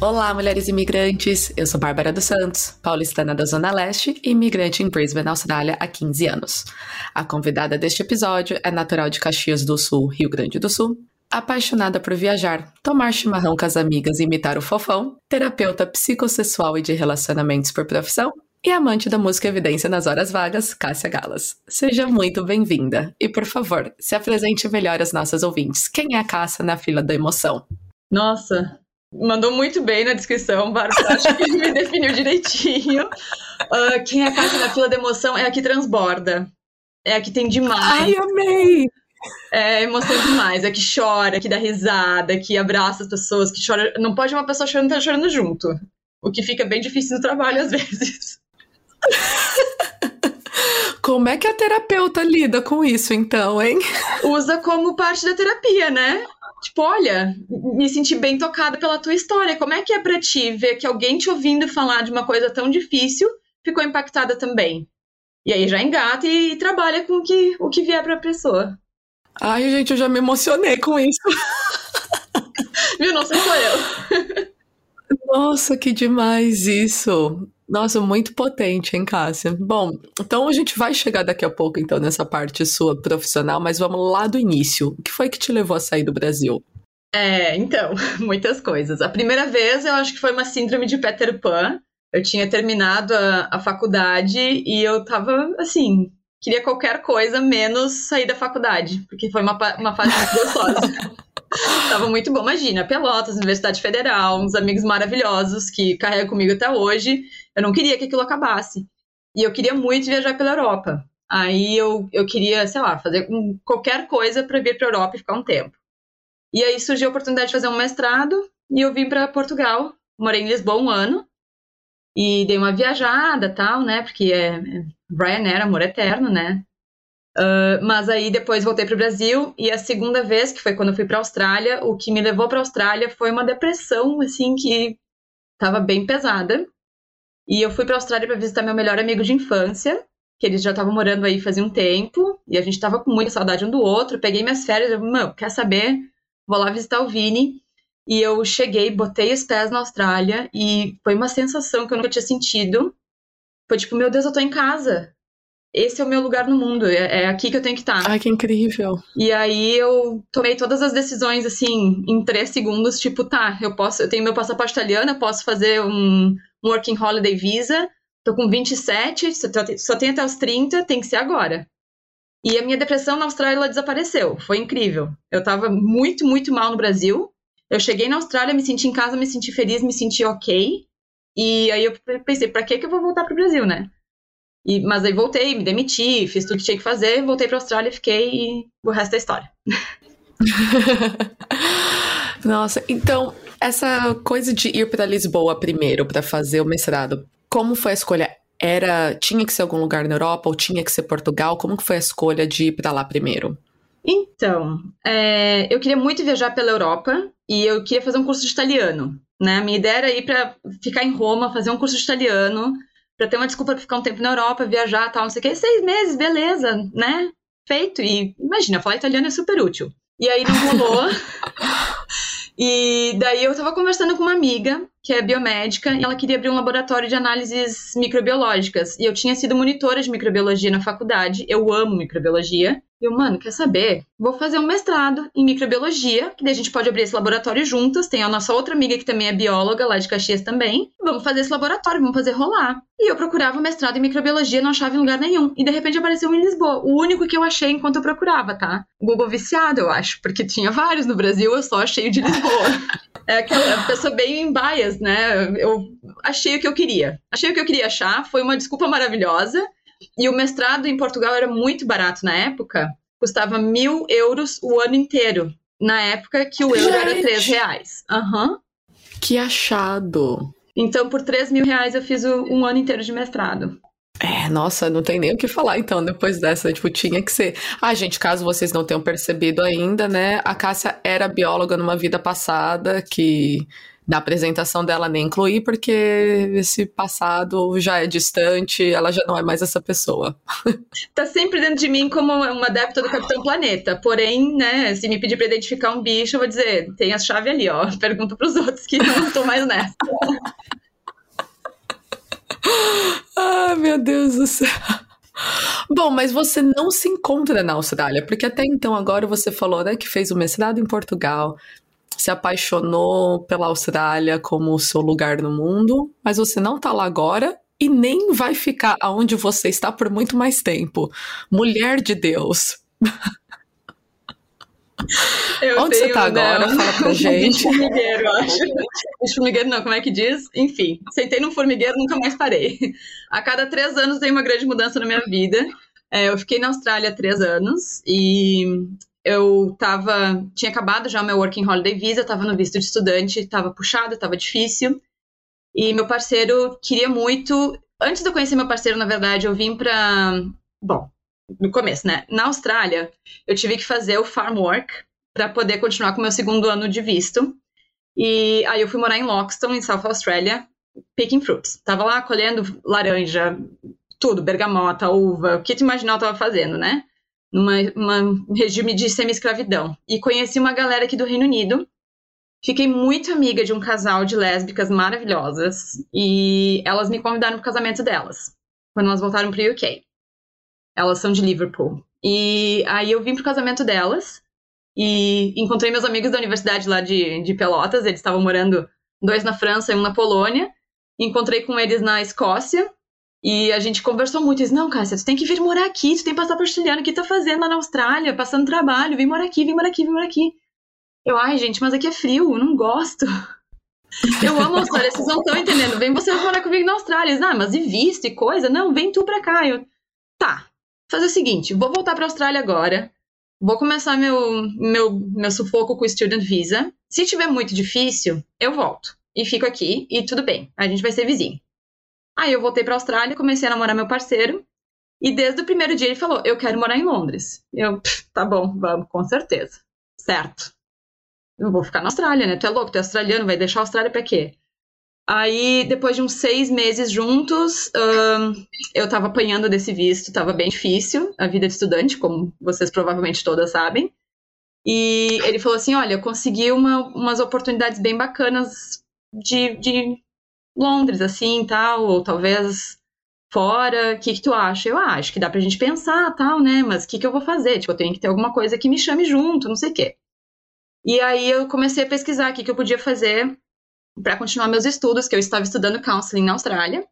Olá, mulheres imigrantes! Eu sou Bárbara dos Santos, paulistana da Zona Leste e imigrante em Brisbane, Austrália, há 15 anos. A convidada deste episódio é natural de Caxias do Sul, Rio Grande do Sul, apaixonada por viajar, tomar chimarrão com as amigas e imitar o fofão, terapeuta psicossexual e de relacionamentos por profissão e amante da música evidência nas horas vagas, Cássia Galas. Seja muito bem-vinda e, por favor, se apresente melhor às nossas ouvintes. Quem é a Cássia na fila da emoção? Nossa, mandou muito bem na descrição, Bárbara. Acho que me definiu direitinho. Uh, quem é a Cássia na fila da emoção é a que transborda. É a que tem demais. Ai, amei! É emoção demais. É que chora, que dá risada, que abraça as pessoas, que chora. Não pode uma pessoa chorando estar tá chorando junto. O que fica bem difícil no trabalho às vezes. Como é que a terapeuta lida com isso, então, hein? Usa como parte da terapia, né? Tipo, olha, me senti bem tocada pela tua história. Como é que é pra ti ver que alguém te ouvindo falar de uma coisa tão difícil ficou impactada também? E aí já engata e, e trabalha com o que, o que vier pra pessoa. Ai, gente, eu já me emocionei com isso. Viu? Não sei sou eu. Nossa, que demais isso. Nossa, muito potente, hein, Cássia? Bom, então a gente vai chegar daqui a pouco, então, nessa parte sua profissional, mas vamos lá do início. O que foi que te levou a sair do Brasil? É, então, muitas coisas. A primeira vez eu acho que foi uma síndrome de Peter Pan. Eu tinha terminado a, a faculdade e eu tava, assim, queria qualquer coisa menos sair da faculdade, porque foi uma, uma fase muito gostosa. Tava muito bom. Imagina, Pelotas, Universidade Federal, uns amigos maravilhosos que carregam comigo até hoje. Eu não queria que aquilo acabasse. E eu queria muito viajar pela Europa. Aí eu, eu queria, sei lá, fazer qualquer coisa para vir para a Europa e ficar um tempo. E aí surgiu a oportunidade de fazer um mestrado e eu vim para Portugal. Morei em Lisboa um ano e dei uma viajada tal, né? Porque é, é Ryanair, amor eterno, né? Uh, mas aí depois voltei para o Brasil e a segunda vez, que foi quando eu fui para a Austrália, o que me levou para a Austrália foi uma depressão, assim, que estava bem pesada. E eu fui para a Austrália para visitar meu melhor amigo de infância, que eles já estavam morando aí fazia um tempo, e a gente estava com muita saudade um do outro. Peguei minhas férias, eu, mano, quer saber? Vou lá visitar o Vini. E eu cheguei, botei os pés na Austrália e foi uma sensação que eu nunca tinha sentido. Foi tipo, meu Deus, eu tô em casa esse é o meu lugar no mundo, é, é aqui que eu tenho que estar. Ai, que incrível. E aí eu tomei todas as decisões, assim, em três segundos, tipo, tá, eu posso, eu tenho meu passaporte italiano, eu posso fazer um, um Working Holiday Visa, tô com 27, só, tenho até os 30, tem que ser agora. E a minha depressão na Austrália, ela desapareceu, foi incrível. Eu tava muito, muito mal no Brasil, eu cheguei na Austrália, me senti em casa, me senti feliz, me senti ok, e aí eu pensei, pra que que eu vou voltar pro Brasil, né? E, mas aí voltei, me demiti, fiz tudo que tinha que fazer, voltei para a Austrália, fiquei e o resto é história. Nossa, então essa coisa de ir para Lisboa primeiro para fazer o mestrado, como foi a escolha? Era tinha que ser algum lugar na Europa ou tinha que ser Portugal? Como que foi a escolha de ir para lá primeiro? Então, é, eu queria muito viajar pela Europa e eu queria fazer um curso de italiano. Né? Minha ideia era ir para ficar em Roma, fazer um curso de italiano para ter uma desculpa para ficar um tempo na Europa, viajar tal, não sei o quê. Seis meses, beleza, né? Feito. E imagina, falar italiano é super útil. E aí não rolou. e daí eu tava conversando com uma amiga, que é biomédica, e ela queria abrir um laboratório de análises microbiológicas. E eu tinha sido monitora de microbiologia na faculdade, eu amo microbiologia. Eu, mano, quer saber? Vou fazer um mestrado em microbiologia, que daí a gente pode abrir esse laboratório juntas. Tem a nossa outra amiga que também é bióloga, lá de Caxias também. Vamos fazer esse laboratório, vamos fazer rolar. E eu procurava mestrado em microbiologia, não achava em lugar nenhum. E de repente apareceu um em Lisboa. O único que eu achei enquanto eu procurava, tá? Google viciado, eu acho, porque tinha vários no Brasil, eu só achei o de Lisboa. é aquela pessoa bem bias, né? Eu achei o que eu queria. Achei o que eu queria achar, foi uma desculpa maravilhosa. E o mestrado em Portugal era muito barato na época, custava mil euros o ano inteiro. Na época que o euro Gente. era três reais. Uhum. Que achado! Então, por 3 mil reais, eu fiz um ano inteiro de mestrado. É, nossa, não tem nem o que falar então depois dessa, tipo, tinha que ser. Ah, gente, caso vocês não tenham percebido ainda, né, a Cássia era bióloga numa vida passada que na apresentação dela nem incluí, porque esse passado já é distante, ela já não é mais essa pessoa. Tá sempre dentro de mim como uma adepta do Capitão Planeta. Porém, né, se me pedir pra identificar um bicho, eu vou dizer, tem a chave ali, ó. Pergunto pros outros que não estão mais nessa. ah, meu Deus do céu. Bom, mas você não se encontra na Austrália, porque até então agora você falou, né, que fez o mestrado em Portugal, se apaixonou pela Austrália como o seu lugar no mundo, mas você não tá lá agora e nem vai ficar aonde você está por muito mais tempo. Mulher de Deus. Eu Onde tenho, você tá agora? Fala pra gente. formigueiro, acho. formigueiro não, como é que diz? Enfim, sentei num formigueiro nunca mais parei. A cada três anos tem uma grande mudança na minha vida. É, eu fiquei na Austrália há três anos e eu tava. Tinha acabado já meu Working Holiday Visa, tava no visto de estudante, tava puxado, tava difícil. E meu parceiro queria muito. Antes de eu conhecer meu parceiro, na verdade, eu vim pra. Bom, no começo, né? Na Austrália, eu tive que fazer o farm work para poder continuar com meu segundo ano de visto. E aí eu fui morar em Loxton, em South Australia, picking fruits. Tava lá colhendo laranja, tudo, bergamota, uva, o que tu imaginar eu tava fazendo, né? Num regime de semi-escravidão. E conheci uma galera aqui do Reino Unido. Fiquei muito amiga de um casal de lésbicas maravilhosas. E elas me convidaram pro casamento delas, quando elas voltaram pro UK. Elas são de Liverpool. E aí eu vim pro casamento delas e encontrei meus amigos da universidade lá de, de Pelotas. Eles estavam morando, dois na França e um na Polônia. Encontrei com eles na Escócia. E a gente conversou muito. Eles, não, Cássia, tu tem que vir morar aqui, tu tem passaporte australiano, o que tu tá fazendo lá na Austrália? Passando trabalho, vem morar aqui, vem morar aqui, vem morar aqui. Eu, ai, gente, mas aqui é frio, não gosto. Eu amo a Austrália, vocês não estão entendendo. Vem você morar comigo na Austrália. Ah, mas e visto e coisa? Não, vem tu pra cá. Eu, tá, fazer o seguinte, vou voltar para a Austrália agora, vou começar meu, meu, meu sufoco com o Student Visa. Se tiver muito difícil, eu volto e fico aqui e tudo bem, a gente vai ser vizinho. Aí eu voltei para a Austrália, comecei a namorar meu parceiro e desde o primeiro dia ele falou: Eu quero morar em Londres. Eu, tá bom, vamos, com certeza. Certo. Eu vou ficar na Austrália, né? Tu é louco, tu é australiano, vai deixar a Austrália pra quê? Aí, depois de uns seis meses juntos, eu tava apanhando desse visto, tava bem difícil, a vida de estudante, como vocês provavelmente todas sabem. E ele falou assim: Olha, eu consegui uma, umas oportunidades bem bacanas de, de Londres, assim, tal, ou talvez fora, o que, que tu acha? Eu acho que dá pra gente pensar, tal, né? Mas o que, que eu vou fazer? Tipo, eu tenho que ter alguma coisa que me chame junto, não sei o quê. E aí eu comecei a pesquisar o que, que eu podia fazer para continuar meus estudos, que eu estava estudando counseling na Austrália,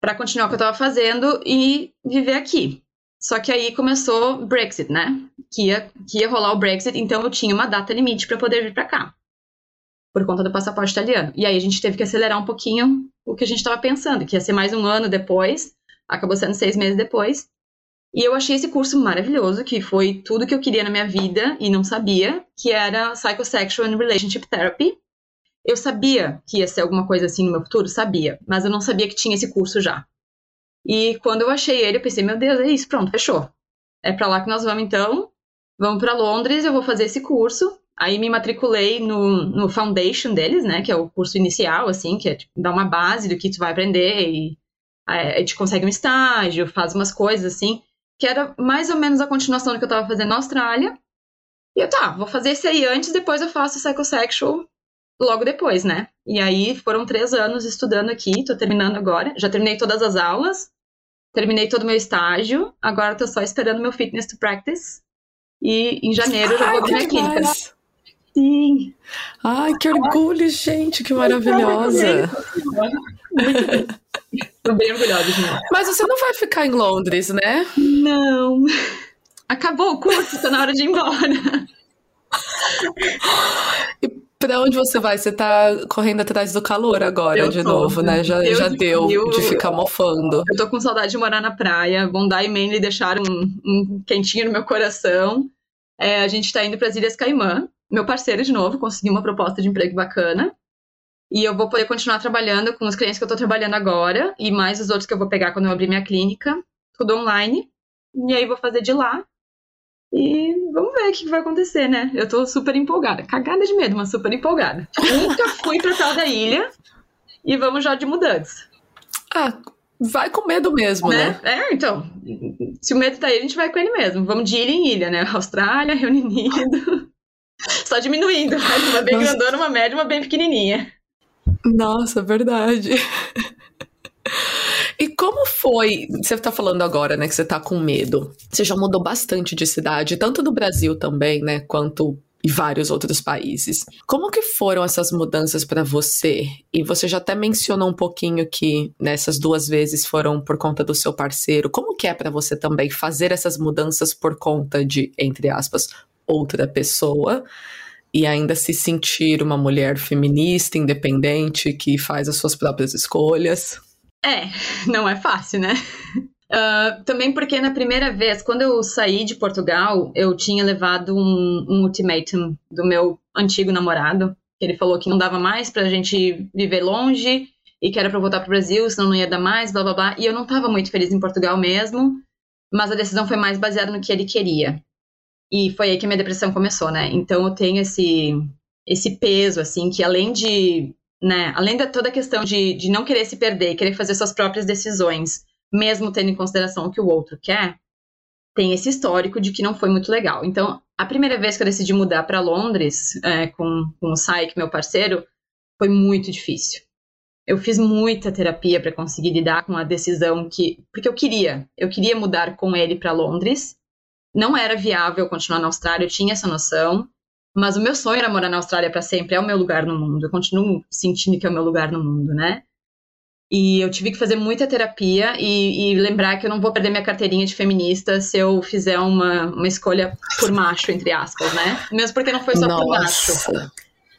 para continuar o que eu estava fazendo e viver aqui. Só que aí começou Brexit, né? Que ia, que ia rolar o Brexit, então eu tinha uma data limite para poder vir para cá, por conta do passaporte italiano. E aí a gente teve que acelerar um pouquinho o que a gente estava pensando, que ia ser mais um ano depois, acabou sendo seis meses depois. E eu achei esse curso maravilhoso, que foi tudo que eu queria na minha vida e não sabia, que era Psychosexual and Relationship Therapy, eu sabia que ia ser alguma coisa assim no meu futuro, sabia, mas eu não sabia que tinha esse curso já. E quando eu achei ele, eu pensei, meu Deus, é isso, pronto, fechou. É para lá que nós vamos então. Vamos para Londres, eu vou fazer esse curso. Aí me matriculei no, no foundation deles, né, que é o curso inicial, assim, que é tipo, dar uma base do que tu vai aprender e é, a gente consegue um estágio, faz umas coisas assim, que era mais ou menos a continuação do que eu tava fazendo na Austrália. E eu, tá, vou fazer esse aí antes, depois eu faço psychosexual logo depois, né? E aí foram três anos estudando aqui, tô terminando agora. Já terminei todas as aulas, terminei todo o meu estágio, agora tô só esperando meu fitness to practice. E em janeiro eu já vou abrir minha clínica. Sim. Ai, que orgulho, gente, que maravilhosa. Tô bem orgulhosa de mim. Mas você não vai ficar em Londres, né? Não. Acabou o curso, tá na hora de ir embora. E Pra onde você vai? Você tá correndo atrás do calor agora, eu de tô, novo, né? Já, já deu de ficar mofando. Eu tô com saudade de morar na praia. Bondi e Manly deixaram um, um quentinho no meu coração. É, a gente tá indo para as Ilhas Caimã. Meu parceiro, de novo, conseguiu uma proposta de emprego bacana. E eu vou poder continuar trabalhando com os clientes que eu estou trabalhando agora e mais os outros que eu vou pegar quando eu abrir minha clínica, tudo online. E aí vou fazer de lá. E vamos ver o que vai acontecer, né? Eu tô super empolgada. Cagada de medo, mas super empolgada. Nunca fui pra tal da ilha. E vamos já de mudança. Ah, vai com medo mesmo, né? né? É, então. Se o medo tá aí, a gente vai com ele mesmo. Vamos de ilha em ilha, né? Austrália, Reino Unido. Só diminuindo. Uma bem Nossa. grandona, uma média, uma bem pequenininha. Nossa, verdade. E como foi? Você está falando agora, né, que você está com medo. Você já mudou bastante de cidade, tanto no Brasil também, né, quanto em vários outros países. Como que foram essas mudanças para você? E você já até mencionou um pouquinho que nessas duas vezes foram por conta do seu parceiro. Como que é para você também fazer essas mudanças por conta de, entre aspas, outra pessoa? e ainda se sentir uma mulher feminista, independente, que faz as suas próprias escolhas. É, não é fácil, né? Uh, também porque na primeira vez, quando eu saí de Portugal, eu tinha levado um, um ultimatum do meu antigo namorado. Que ele falou que não dava mais pra gente viver longe e que era pra voltar pro Brasil, senão não ia dar mais, blá blá blá. E eu não tava muito feliz em Portugal mesmo, mas a decisão foi mais baseada no que ele queria. E foi aí que a minha depressão começou, né? Então eu tenho esse, esse peso, assim, que além de, né, além de toda a questão de, de não querer se perder, querer fazer suas próprias decisões, mesmo tendo em consideração o que o outro quer, tem esse histórico de que não foi muito legal. Então, a primeira vez que eu decidi mudar para Londres é, com, com o Saik, meu parceiro, foi muito difícil. Eu fiz muita terapia para conseguir lidar com a decisão que. Porque eu queria. Eu queria mudar com ele para Londres não era viável continuar na Austrália, eu tinha essa noção. Mas o meu sonho era morar na Austrália para sempre, é o meu lugar no mundo. Eu continuo sentindo que é o meu lugar no mundo, né? E eu tive que fazer muita terapia e, e, lembrar que eu não vou perder minha carteirinha de feminista se eu fizer uma, uma escolha por macho, entre aspas, né? Mesmo porque não foi só Nossa. por macho.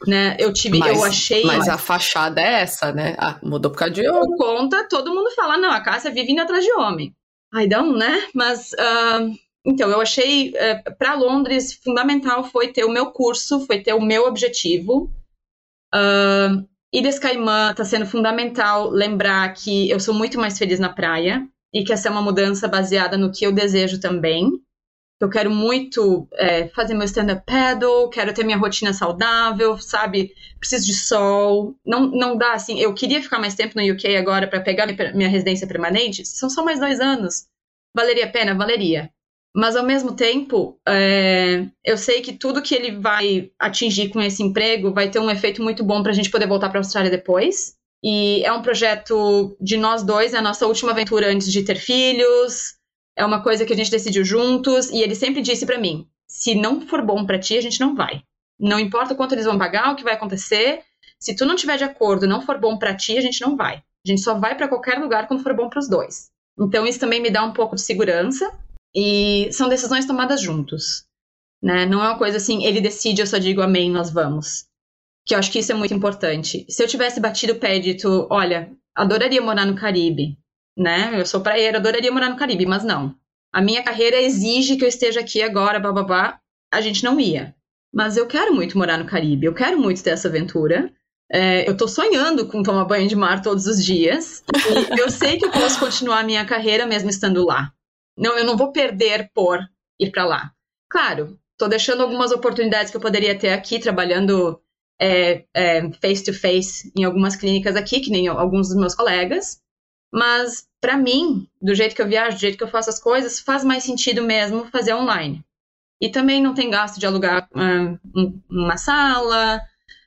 Né? Eu tive, mas, eu achei. Mas a fachada é essa, né? Ah, mudou por causa de homem. Por conta, todo mundo fala, não, a Cássia vive indo atrás de homem. Ai, um, né? Mas uh, então, eu achei, é, para Londres, fundamental foi ter o meu curso, foi ter o meu objetivo. Uh, Ilhas Caimã está sendo fundamental lembrar que eu sou muito mais feliz na praia e que essa é uma mudança baseada no que eu desejo também. Eu quero muito é, fazer meu stand-up paddle, quero ter minha rotina saudável, sabe? Preciso de sol. Não, não dá assim. Eu queria ficar mais tempo no UK agora para pegar minha residência permanente. São só mais dois anos. Valeria a pena? Valeria. Mas ao mesmo tempo, é, eu sei que tudo que ele vai atingir com esse emprego vai ter um efeito muito bom para a gente poder voltar para a Austrália depois. E é um projeto de nós dois, é a nossa última aventura antes de ter filhos. É uma coisa que a gente decidiu juntos. E ele sempre disse para mim: se não for bom para ti, a gente não vai. Não importa quanto eles vão pagar, o que vai acontecer. Se tu não tiver de acordo, não for bom para ti, a gente não vai. A gente só vai para qualquer lugar quando for bom para os dois. Então isso também me dá um pouco de segurança e são decisões tomadas juntos. Né? Não é uma coisa assim, ele decide, eu só digo amém, nós vamos. Que eu acho que isso é muito importante. Se eu tivesse batido o pé e dito, olha, adoraria morar no Caribe, né? Eu sou praieira, adoraria morar no Caribe, mas não. A minha carreira exige que eu esteja aqui agora, bababá. A gente não ia. Mas eu quero muito morar no Caribe, eu quero muito ter essa aventura. É, eu tô sonhando com tomar banho de mar todos os dias. E eu sei que eu posso continuar a minha carreira mesmo estando lá. Não, eu não vou perder por ir para lá. Claro, estou deixando algumas oportunidades que eu poderia ter aqui, trabalhando é, é, face to face em algumas clínicas aqui, que nem alguns dos meus colegas. Mas, para mim, do jeito que eu viajo, do jeito que eu faço as coisas, faz mais sentido mesmo fazer online. E também não tem gasto de alugar um, uma sala,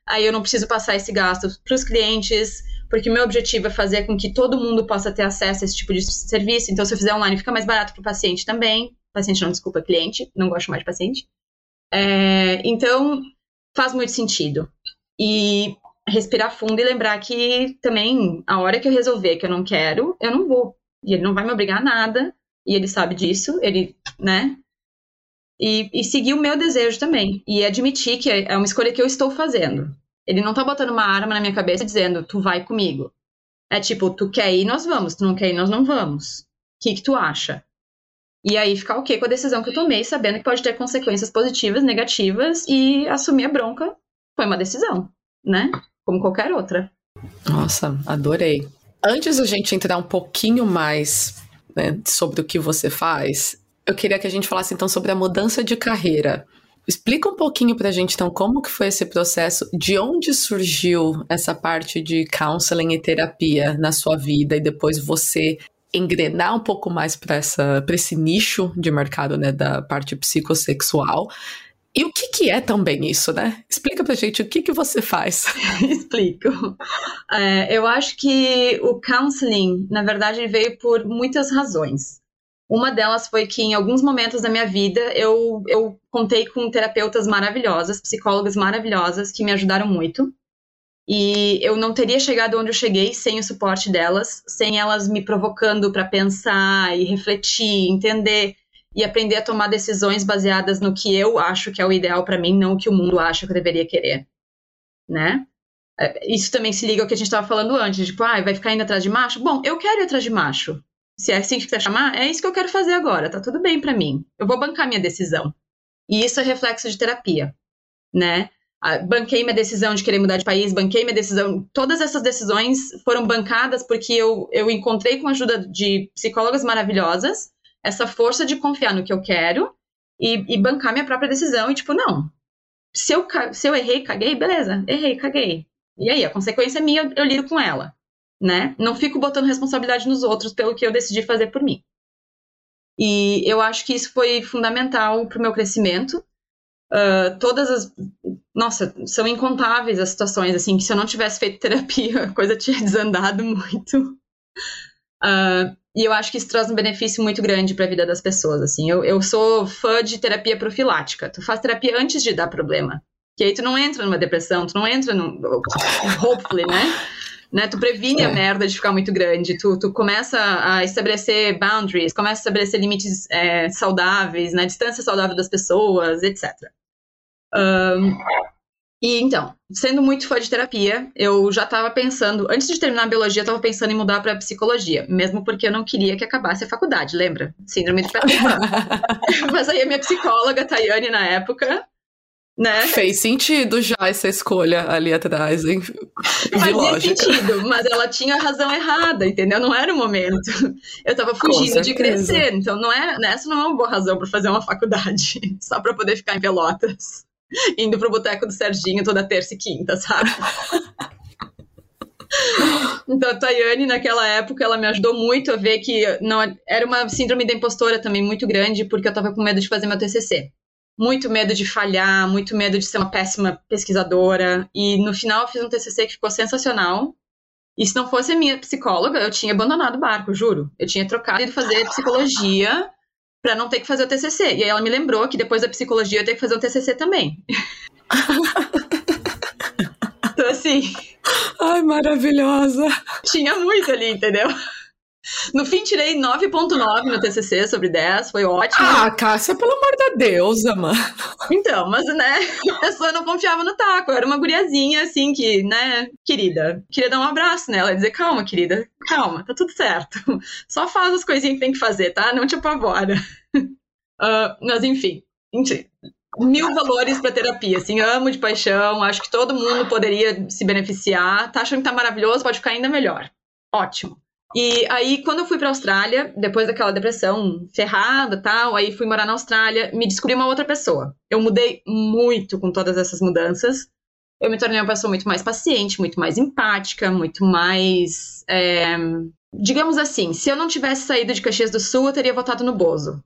aí eu não preciso passar esse gasto para os clientes porque o meu objetivo é fazer com que todo mundo possa ter acesso a esse tipo de serviço. Então, se eu fizer online, fica mais barato para o paciente também. Paciente não, desculpa, cliente, não gosto mais de paciente. É, então, faz muito sentido. E respirar fundo e lembrar que também, a hora que eu resolver que eu não quero, eu não vou. E ele não vai me obrigar a nada, e ele sabe disso, ele, né? E, e seguir o meu desejo também. E admitir que é uma escolha que eu estou fazendo. Ele não tá botando uma arma na minha cabeça dizendo, tu vai comigo. É tipo, tu quer ir, nós vamos. Tu não quer ir, nós não vamos. O que, que tu acha? E aí ficar ok com a decisão que eu tomei, sabendo que pode ter consequências positivas, negativas, e assumir a bronca foi uma decisão, né? como qualquer outra. Nossa, adorei. Antes da gente entrar um pouquinho mais né, sobre o que você faz, eu queria que a gente falasse então sobre a mudança de carreira. Explica um pouquinho pra gente, então, como que foi esse processo, de onde surgiu essa parte de counseling e terapia na sua vida e depois você engrenar um pouco mais para esse nicho de mercado, né, da parte psicossexual. E o que, que é também isso, né? Explica pra gente o que, que você faz. Explico. É, eu acho que o counseling, na verdade, veio por muitas razões. Uma delas foi que em alguns momentos da minha vida eu, eu contei com terapeutas maravilhosas, psicólogas maravilhosas que me ajudaram muito. E eu não teria chegado onde eu cheguei sem o suporte delas, sem elas me provocando para pensar e refletir, entender e aprender a tomar decisões baseadas no que eu acho que é o ideal para mim, não o que o mundo acha que eu deveria querer, né? É, isso também se liga ao que a gente estava falando antes, tipo, ah, vai ficar indo atrás de macho? Bom, eu quero ir atrás de macho se é assim que você chamar, é isso que eu quero fazer agora, tá tudo bem para mim. Eu vou bancar minha decisão. E isso é reflexo de terapia, né? Banquei minha decisão de querer mudar de país, banquei minha decisão. Todas essas decisões foram bancadas porque eu, eu encontrei com a ajuda de psicólogas maravilhosas essa força de confiar no que eu quero e, e bancar minha própria decisão. E, tipo, não. Se eu, se eu errei, caguei, beleza, errei, caguei. E aí, a consequência é minha, eu, eu lido com ela né? Não fico botando responsabilidade nos outros pelo que eu decidi fazer por mim. E eu acho que isso foi fundamental para o meu crescimento. Uh, todas as. Nossa, são incontáveis as situações, assim, que se eu não tivesse feito terapia, a coisa tinha desandado muito. Uh, e eu acho que isso traz um benefício muito grande para a vida das pessoas, assim. Eu, eu sou fã de terapia profilática. Tu faz terapia antes de dar problema. Que aí tu não entra numa depressão, tu não entra num. Hopefully, né? Né? Tu previne é. a merda de ficar muito grande, tu, tu começa a estabelecer boundaries, começa a estabelecer limites é, saudáveis, né? Distância saudável das pessoas, etc. Um, e então, sendo muito fã de terapia, eu já estava pensando, antes de terminar a biologia, eu estava pensando em mudar para psicologia, mesmo porque eu não queria que acabasse a faculdade, lembra? Síndrome de Mas aí a minha psicóloga, Tayane, na época, né? Fez sentido já essa escolha ali atrás, hein? Fazia lógica. sentido, mas ela tinha a razão errada, entendeu? Não era o momento. Eu tava fugindo de crescer, então não é, essa não é uma boa razão para fazer uma faculdade, só para poder ficar em Pelotas, indo pro boteco do Serginho toda terça e quinta, sabe? Então, a Tayane, naquela época, ela me ajudou muito a ver que não era uma síndrome da impostora também muito grande, porque eu tava com medo de fazer meu TCC muito medo de falhar, muito medo de ser uma péssima pesquisadora. E no final eu fiz um TCC que ficou sensacional. E se não fosse a minha psicóloga, eu tinha abandonado o barco, juro. Eu tinha trocado de fazer psicologia para não ter que fazer o TCC. E aí ela me lembrou que depois da psicologia eu tenho que fazer o TCC também. então assim. Ai, maravilhosa. Tinha muito ali, entendeu? No fim, tirei 9.9 no TCC sobre 10, foi ótimo. Ah, Cássia, pelo amor da deusa, mano. Então, mas, né, a pessoa não confiava no taco. Eu era uma guriazinha, assim, que, né, querida, queria dar um abraço nela e dizer, calma, querida, calma, tá tudo certo. Só faz as coisinhas que tem que fazer, tá? Não te apavora. Uh, mas, enfim, mil valores para terapia, assim, amo de paixão, acho que todo mundo poderia se beneficiar. Tá achando que tá maravilhoso, pode ficar ainda melhor. Ótimo. E aí, quando eu fui pra Austrália, depois daquela depressão ferrada tal, aí fui morar na Austrália, me descobri uma outra pessoa. Eu mudei muito com todas essas mudanças. Eu me tornei uma pessoa muito mais paciente, muito mais empática, muito mais. É... Digamos assim, se eu não tivesse saído de Caxias do Sul, eu teria votado no Bozo.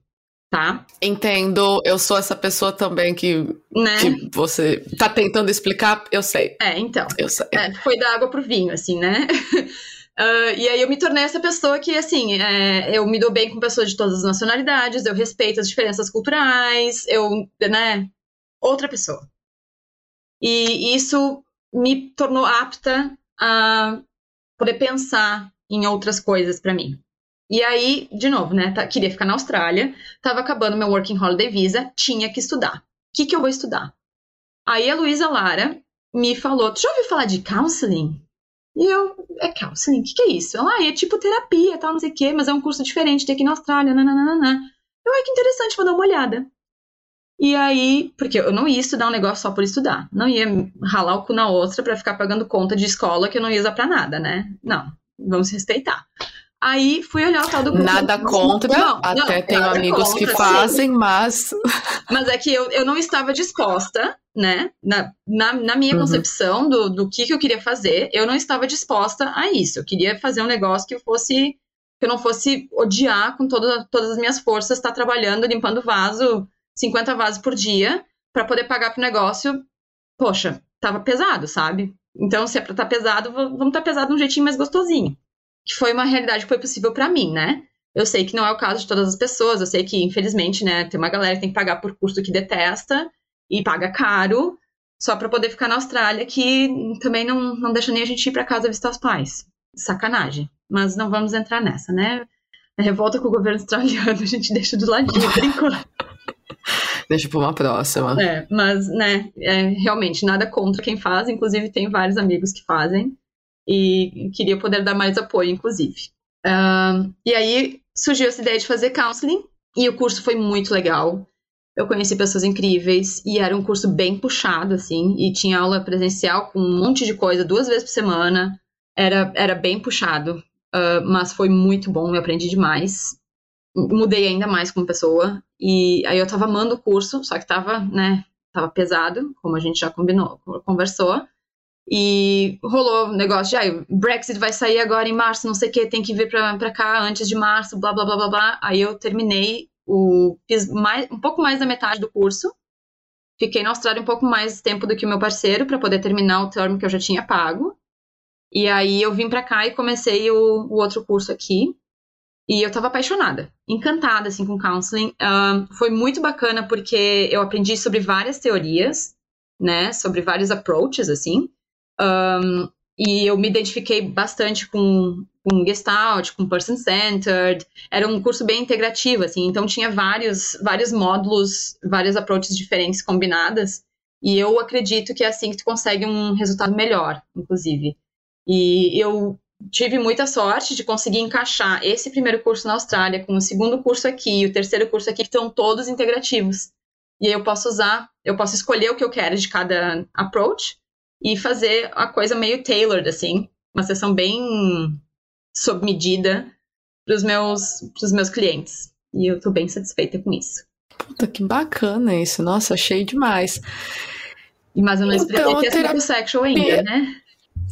Tá? Entendo, eu sou essa pessoa também que, né? que você tá tentando explicar, eu sei. É, então. Eu sei. É, foi da água pro vinho, assim, né? Uh, e aí eu me tornei essa pessoa que, assim, é, eu me dou bem com pessoas de todas as nacionalidades, eu respeito as diferenças culturais, eu, né, outra pessoa. E isso me tornou apta a poder pensar em outras coisas para mim. E aí, de novo, né, tá, queria ficar na Austrália, tava acabando meu Working Holiday Visa, tinha que estudar. O que, que eu vou estudar? Aí a Luísa Lara me falou, tu já ouviu falar de counseling? E eu, é counseling, o que, que é isso? Ela, ah, é tipo terapia, tal, não sei o quê, mas é um curso diferente, tem aqui na Austrália, nananana. Eu, ai, que interessante, vou dar uma olhada. E aí, porque eu não ia estudar um negócio só por estudar. Não ia ralar o cu na outra para ficar pagando conta de escola que eu não ia usar pra nada, né? Não, vamos respeitar. Aí fui olhar o tal do curso. Nada contra, não, até não, tenho amigos contra, que fazem, sim. mas. Mas é que eu, eu não estava disposta, né? Na, na, na minha uhum. concepção do, do que, que eu queria fazer, eu não estava disposta a isso. Eu queria fazer um negócio que fosse. que eu não fosse odiar com toda, todas as minhas forças, estar trabalhando, limpando vaso, 50 vasos por dia, para poder pagar pro negócio. Poxa, tava pesado, sabe? Então, se é pra estar tá pesado, vamos estar tá pesado de um jeitinho mais gostosinho que foi uma realidade que foi possível para mim, né? Eu sei que não é o caso de todas as pessoas, eu sei que, infelizmente, né, tem uma galera que tem que pagar por curso que detesta e paga caro só para poder ficar na Austrália, que também não, não deixa nem a gente ir para casa visitar os pais. Sacanagem. Mas não vamos entrar nessa, né? A revolta com o governo australiano a gente deixa do ladinho por enquanto. Deixa para uma próxima. É, mas, né, é, realmente, nada contra quem faz. Inclusive, tem vários amigos que fazem e queria poder dar mais apoio, inclusive. Uh, e aí surgiu essa ideia de fazer counseling e o curso foi muito legal. Eu conheci pessoas incríveis e era um curso bem puxado, assim, e tinha aula presencial com um monte de coisa duas vezes por semana. Era, era bem puxado, uh, mas foi muito bom, eu aprendi demais. Mudei ainda mais como pessoa. E aí eu tava amando o curso, só que tava, né, tava pesado, como a gente já combinou, conversou. E rolou o negócio de, ah, Brexit vai sair agora em março, não sei o que, tem que vir pra, pra cá antes de março, blá, blá, blá, blá, blá. Aí eu terminei o... fiz mais, um pouco mais da metade do curso. Fiquei na Austrália um pouco mais tempo do que o meu parceiro para poder terminar o termo que eu já tinha pago. E aí eu vim para cá e comecei o, o, outro curso aqui. E eu tava apaixonada, encantada, assim, com counseling. Foi muito bacana porque eu aprendi sobre várias teorias, né, sobre vários approaches, assim. Um, e eu me identifiquei bastante com, com Gestalt, com Person Centered. Era um curso bem integrativo, assim, então tinha vários, vários módulos, várias approaches diferentes combinadas. E eu acredito que é assim que tu consegue um resultado melhor, inclusive. E eu tive muita sorte de conseguir encaixar esse primeiro curso na Austrália com o segundo curso aqui e o terceiro curso aqui, que estão todos integrativos. E aí eu posso usar, eu posso escolher o que eu quero de cada approach e fazer a coisa meio tailored, assim, uma sessão bem sob medida para os meus, pros meus clientes. E eu tô bem satisfeita com isso. Puta, que bacana isso. Nossa, achei demais. Mas eu não então, que terapia... sexual ainda, né?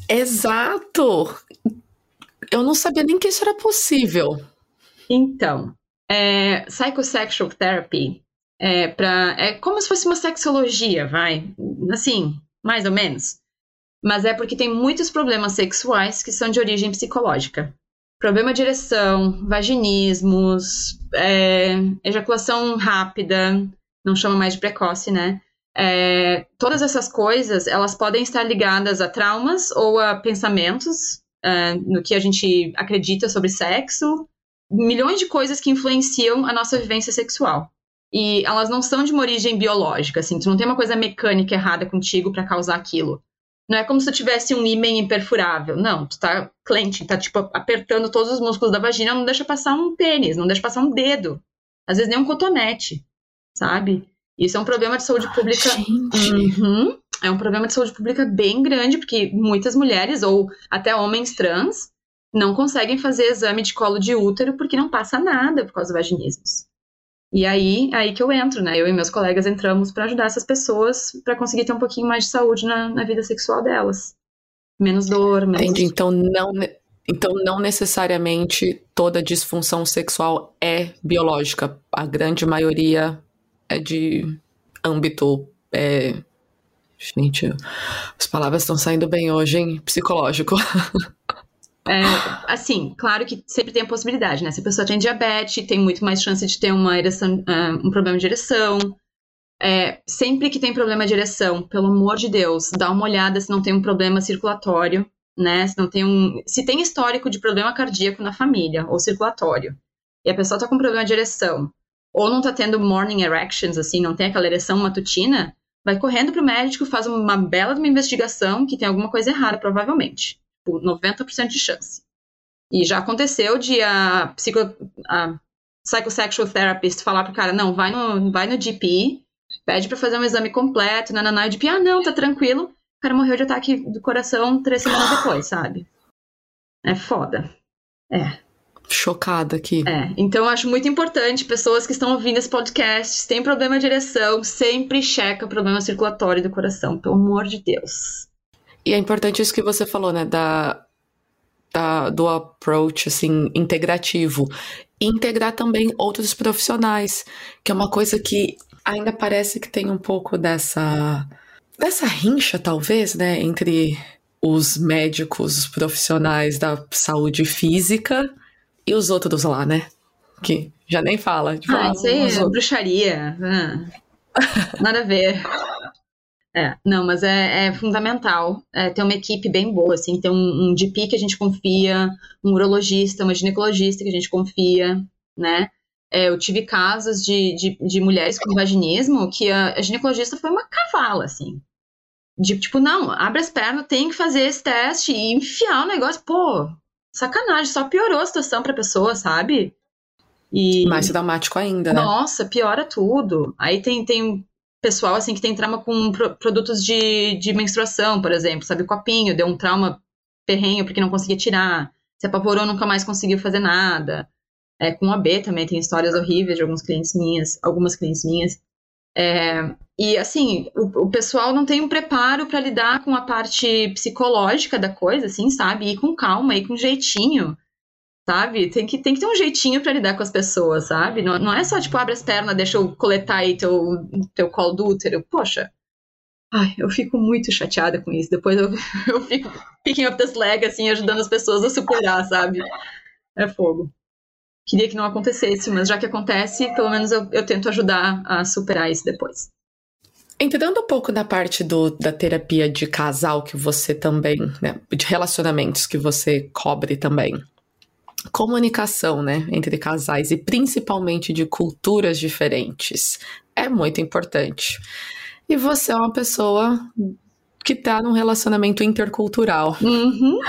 Exato! Eu não sabia nem que isso era possível. Então, é, psychosexual therapy é, pra, é como se fosse uma sexologia, vai. Assim, mais ou menos. Mas é porque tem muitos problemas sexuais que são de origem psicológica. Problema de ereção, vaginismos, é, ejaculação rápida, não chama mais de precoce, né? É, todas essas coisas, elas podem estar ligadas a traumas ou a pensamentos, é, no que a gente acredita sobre sexo, milhões de coisas que influenciam a nossa vivência sexual. E elas não são de uma origem biológica, assim, tu não tem uma coisa mecânica errada contigo para causar aquilo. Não é como se tu tivesse um ímã imperfurável. Não, tu tá clenching, tá tipo apertando todos os músculos da vagina, não deixa passar um pênis, não deixa passar um dedo. Às vezes nem um cotonete, sabe? Isso é um problema de saúde pública. Uhum. É um problema de saúde pública bem grande, porque muitas mulheres, ou até homens trans, não conseguem fazer exame de colo de útero porque não passa nada por causa do vaginismos. E aí, aí que eu entro, né? Eu e meus colegas entramos para ajudar essas pessoas para conseguir ter um pouquinho mais de saúde na, na vida sexual delas. Menos dor, menos. Entendi. Então não, então não necessariamente toda disfunção sexual é biológica. A grande maioria é de âmbito. É... Gente, as palavras estão saindo bem hoje, hein? Psicológico. É, assim, claro que sempre tem a possibilidade, né? Se a pessoa tem diabetes, tem muito mais chance de ter uma ereção, uh, um problema de ereção. É, sempre que tem problema de ereção, pelo amor de Deus, dá uma olhada se não tem um problema circulatório, né? Se não tem um. Se tem histórico de problema cardíaco na família, ou circulatório, e a pessoa tá com problema de ereção, ou não tá tendo morning erections, assim, não tem aquela ereção matutina, vai correndo pro médico, faz uma bela uma investigação que tem alguma coisa errada, provavelmente tipo, 90% de chance. E já aconteceu de a, psico, a psychosexual therapist falar pro cara, não, vai no, vai no GP, pede para fazer um exame completo, nananá, de ah, não, tá tranquilo. O cara morreu de ataque do coração três semanas depois, sabe? É foda. É. Chocada aqui. É, então eu acho muito importante pessoas que estão ouvindo esse podcast, se tem problema de ereção, sempre checa o problema circulatório do coração, pelo amor de Deus. E é importante isso que você falou, né, da, da do approach, assim, integrativo. integrar também outros profissionais, que é uma coisa que ainda parece que tem um pouco dessa, dessa rincha, talvez, né, entre os médicos profissionais da saúde física e os outros lá, né? Que já nem fala. Tipo, ah, isso aí é bruxaria. Ah, nada a ver. É, não, mas é, é fundamental é, ter uma equipe bem boa, assim, ter um, um DP que a gente confia, um urologista, uma ginecologista que a gente confia, né? É, eu tive casos de, de, de, mulheres com vaginismo que a, a ginecologista foi uma cavala, assim. De tipo, não, abre as pernas, tem que fazer esse teste e enfiar o negócio. Pô, sacanagem, só piorou a situação pra pessoa, sabe? E... Mais dramático ainda, né? Nossa, piora tudo. Aí tem, tem pessoal, assim, que tem trauma com pro, produtos de, de menstruação, por exemplo, sabe? Copinho deu um trauma perrenho porque não conseguia tirar. Se apavorou, nunca mais conseguiu fazer nada. É, com a B também tem histórias horríveis de alguns clientes minhas, algumas clientes minhas. É, e assim, o, o, pessoal não tem um preparo para lidar com a parte psicológica da coisa, assim, sabe? Ir com calma, ir com jeitinho, sabe? Tem que, tem que ter um jeitinho para lidar com as pessoas, sabe? Não, não é só, tipo, abre as pernas, deixa eu coletar aí teu, teu colo do útero. Poxa, ai, eu fico muito chateada com isso. Depois eu, eu fico picking up this leg, assim, ajudando as pessoas a superar, sabe? É fogo. Queria que não acontecesse, mas já que acontece, pelo menos eu, eu tento ajudar a superar isso depois. Entrando um pouco na parte do, da terapia de casal que você também, né, de relacionamentos que você cobre também. Comunicação, né, entre casais e principalmente de culturas diferentes é muito importante. E você é uma pessoa que está num relacionamento intercultural. Uhum.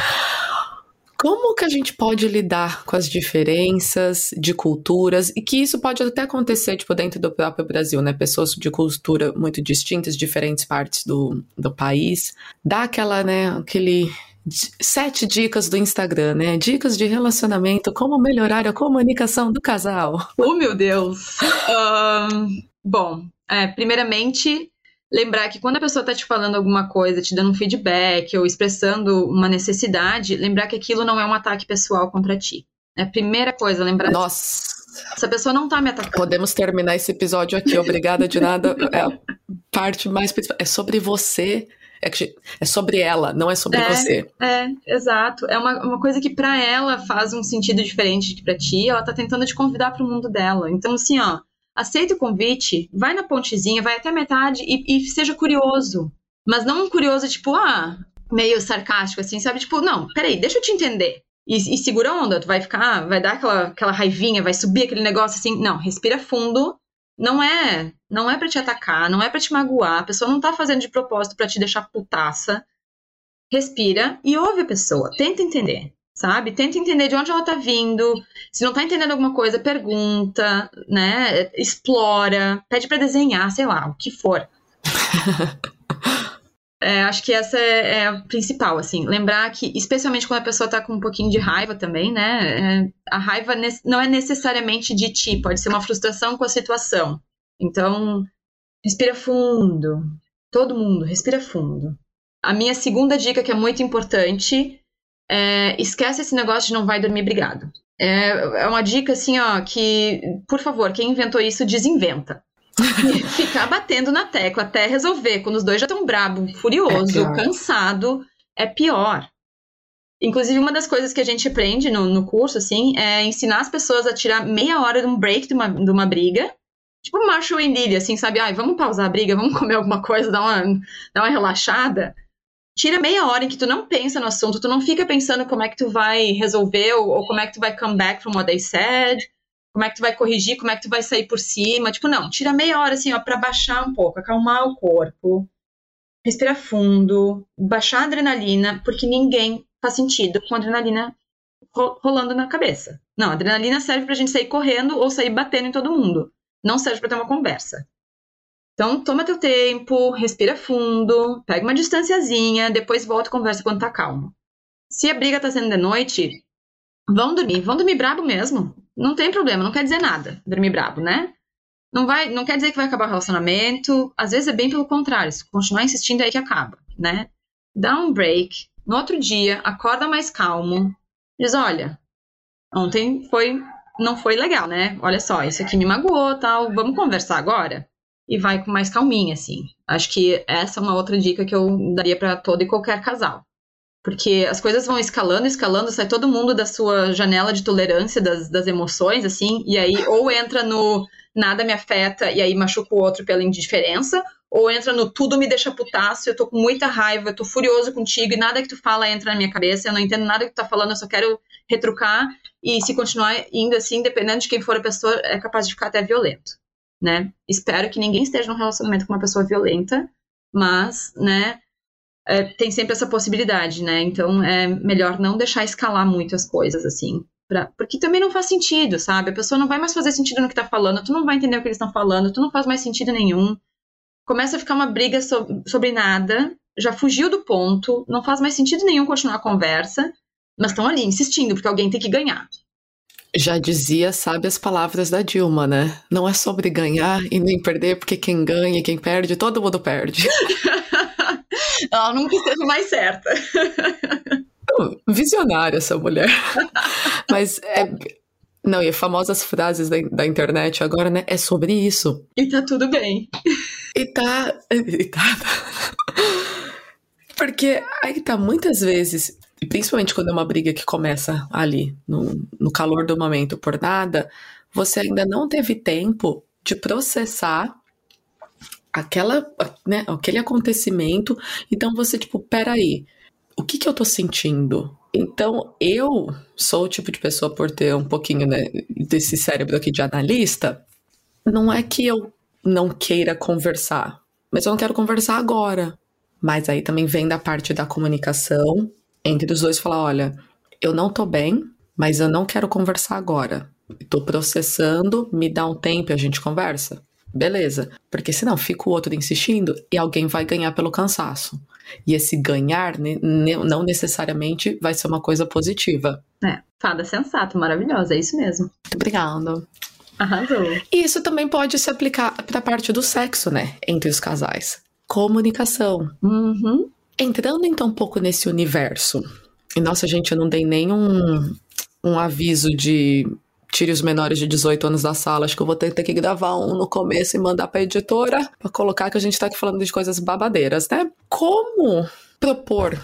Como que a gente pode lidar com as diferenças de culturas e que isso pode até acontecer, tipo, dentro do próprio Brasil, né? Pessoas de cultura muito distintas, diferentes partes do, do país. Dá aquela, né, aquele sete dicas do Instagram, né? Dicas de relacionamento, como melhorar a comunicação do casal. Oh, meu Deus! Um, bom, é, primeiramente, lembrar que quando a pessoa está te falando alguma coisa, te dando um feedback ou expressando uma necessidade, lembrar que aquilo não é um ataque pessoal contra ti. É a primeira coisa, lembrar. Nossa. Essa pessoa não tá me atacando. Podemos terminar esse episódio aqui. Obrigada de nada. É a parte mais É sobre você. É, que, é sobre ela, não é sobre é, você. É, exato. É uma, uma coisa que para ela faz um sentido diferente que para ti. Ela tá tentando te convidar para o mundo dela. Então, assim, ó, aceita o convite, vai na pontezinha, vai até a metade e, e seja curioso. Mas não um curioso, tipo, ah, meio sarcástico, assim, sabe? Tipo, não, peraí, deixa eu te entender. E, e segura a onda, tu vai ficar, vai dar aquela, aquela raivinha, vai subir aquele negócio assim. Não, respira fundo. Não é, não é para te atacar, não é para te magoar. A pessoa não tá fazendo de propósito para te deixar putaça. Respira e ouve a pessoa. Tenta entender sabe? Tenta entender de onde ela tá vindo. Se não tá entendendo alguma coisa, pergunta, né? Explora, pede para desenhar, sei lá, o que for. é, acho que essa é, é, a principal, assim. Lembrar que, especialmente quando a pessoa tá com um pouquinho de raiva também, né? É, a raiva não é necessariamente de ti, pode ser uma frustração com a situação. Então, respira fundo. Todo mundo, respira fundo. A minha segunda dica, que é muito importante, é, esquece esse negócio de não vai dormir brigado. É, é uma dica assim, ó, que, por favor, quem inventou isso, desinventa. Ficar batendo na tecla até resolver, quando os dois já estão brabo, furioso, é cansado, é pior. Inclusive, uma das coisas que a gente aprende no, no curso, assim, é ensinar as pessoas a tirar meia hora de um break de uma, de uma briga. Tipo Marshall e Lily, assim, sabe? Ai, vamos pausar a briga, vamos comer alguma coisa, dar uma, dar uma relaxada tira meia hora em que tu não pensa no assunto, tu não fica pensando como é que tu vai resolver ou, ou, como é que tu vai come back from what they said, como é que tu vai corrigir, como é que tu vai sair por cima. Tipo, não, tira meia hora assim, ó, pra baixar um pouco, acalmar o corpo, respira fundo, baixar a adrenalina, porque ninguém faz sentido com adrenalina rolando na cabeça. Não, adrenalina serve pra gente sair correndo ou sair batendo em todo mundo. Não serve pra ter uma conversa. Então, toma teu tempo, respira fundo, pega uma distanciazinha, depois volta e conversa quando tá calmo. Se a briga tá sendo de noite, vão dormir, vão dormir brabo mesmo. Não tem problema, não quer dizer nada dormir brabo, né? Não vai, não quer dizer que vai acabar o relacionamento. Às vezes é bem pelo contrário, se continuar insistindo é aí que acaba, né? Dá um break, no outro dia acorda mais calmo, diz, olha, ontem foi não foi legal, né? Olha só, isso aqui me magoou, tal, vamos conversar agora? e vai com mais calminha, assim. Acho que essa é uma outra dica que eu daria para todo e qualquer casal. Porque as coisas vão escalando, escalando, sai todo mundo da sua janela de tolerância das, das emoções, assim, e aí ou entra no nada me afeta e aí machuca o outro pela indiferença, ou entra no tudo me deixa putaço, eu tô com muita raiva, eu tô furioso contigo e nada que tu fala entra na minha cabeça, eu não entendo nada que tu tá falando, eu só quero retrucar, e se continuar indo assim, dependendo de quem for a pessoa, é capaz de ficar até violento né? Espero que ninguém esteja num relacionamento com uma pessoa violenta, mas, né, é, tem sempre essa possibilidade, né? Então é melhor não deixar escalar muito as coisas, assim. Pra, porque também não faz sentido, sabe? A pessoa não vai mais fazer sentido no que tá falando, tu não vai entender o que eles estão falando, tu não faz mais sentido nenhum. Começa a ficar uma briga so, sobre nada, já fugiu do ponto, não faz mais sentido nenhum continuar a conversa, mas estão ali insistindo, porque alguém tem que ganhar. Já dizia, sabe as palavras da Dilma, né? Não é sobre ganhar e nem perder, porque quem ganha e quem perde, todo mundo perde. Ela nunca esteve mais certa. Visionária essa mulher. Mas é. Não, e famosas frases da, da internet agora, né? É sobre isso. E tá tudo bem. E tá. E tá. Porque aí tá, muitas vezes principalmente quando é uma briga que começa ali, no, no calor do momento, por nada, você ainda não teve tempo de processar aquela, né, aquele acontecimento. Então você, tipo, peraí, o que que eu tô sentindo? Então, eu sou o tipo de pessoa, por ter um pouquinho né, desse cérebro aqui de analista, não é que eu não queira conversar, mas eu não quero conversar agora. Mas aí também vem da parte da comunicação entre os dois falar: olha, eu não tô bem, mas eu não quero conversar agora. Tô processando, me dá um tempo e a gente conversa. Beleza. Porque senão fica o outro insistindo e alguém vai ganhar pelo cansaço. E esse ganhar não necessariamente vai ser uma coisa positiva. É, fada sensato, maravilhosa, é isso mesmo. Muito obrigada. Arrasou. E isso também pode se aplicar para a parte do sexo, né? Entre os casais. Comunicação. Uhum. Entrando então um pouco nesse universo, e nossa, gente, eu não dei nenhum um aviso de tire os menores de 18 anos da sala. Acho que eu vou ter, ter que gravar um no começo e mandar pra editora pra colocar que a gente tá aqui falando de coisas babadeiras, né? Como propor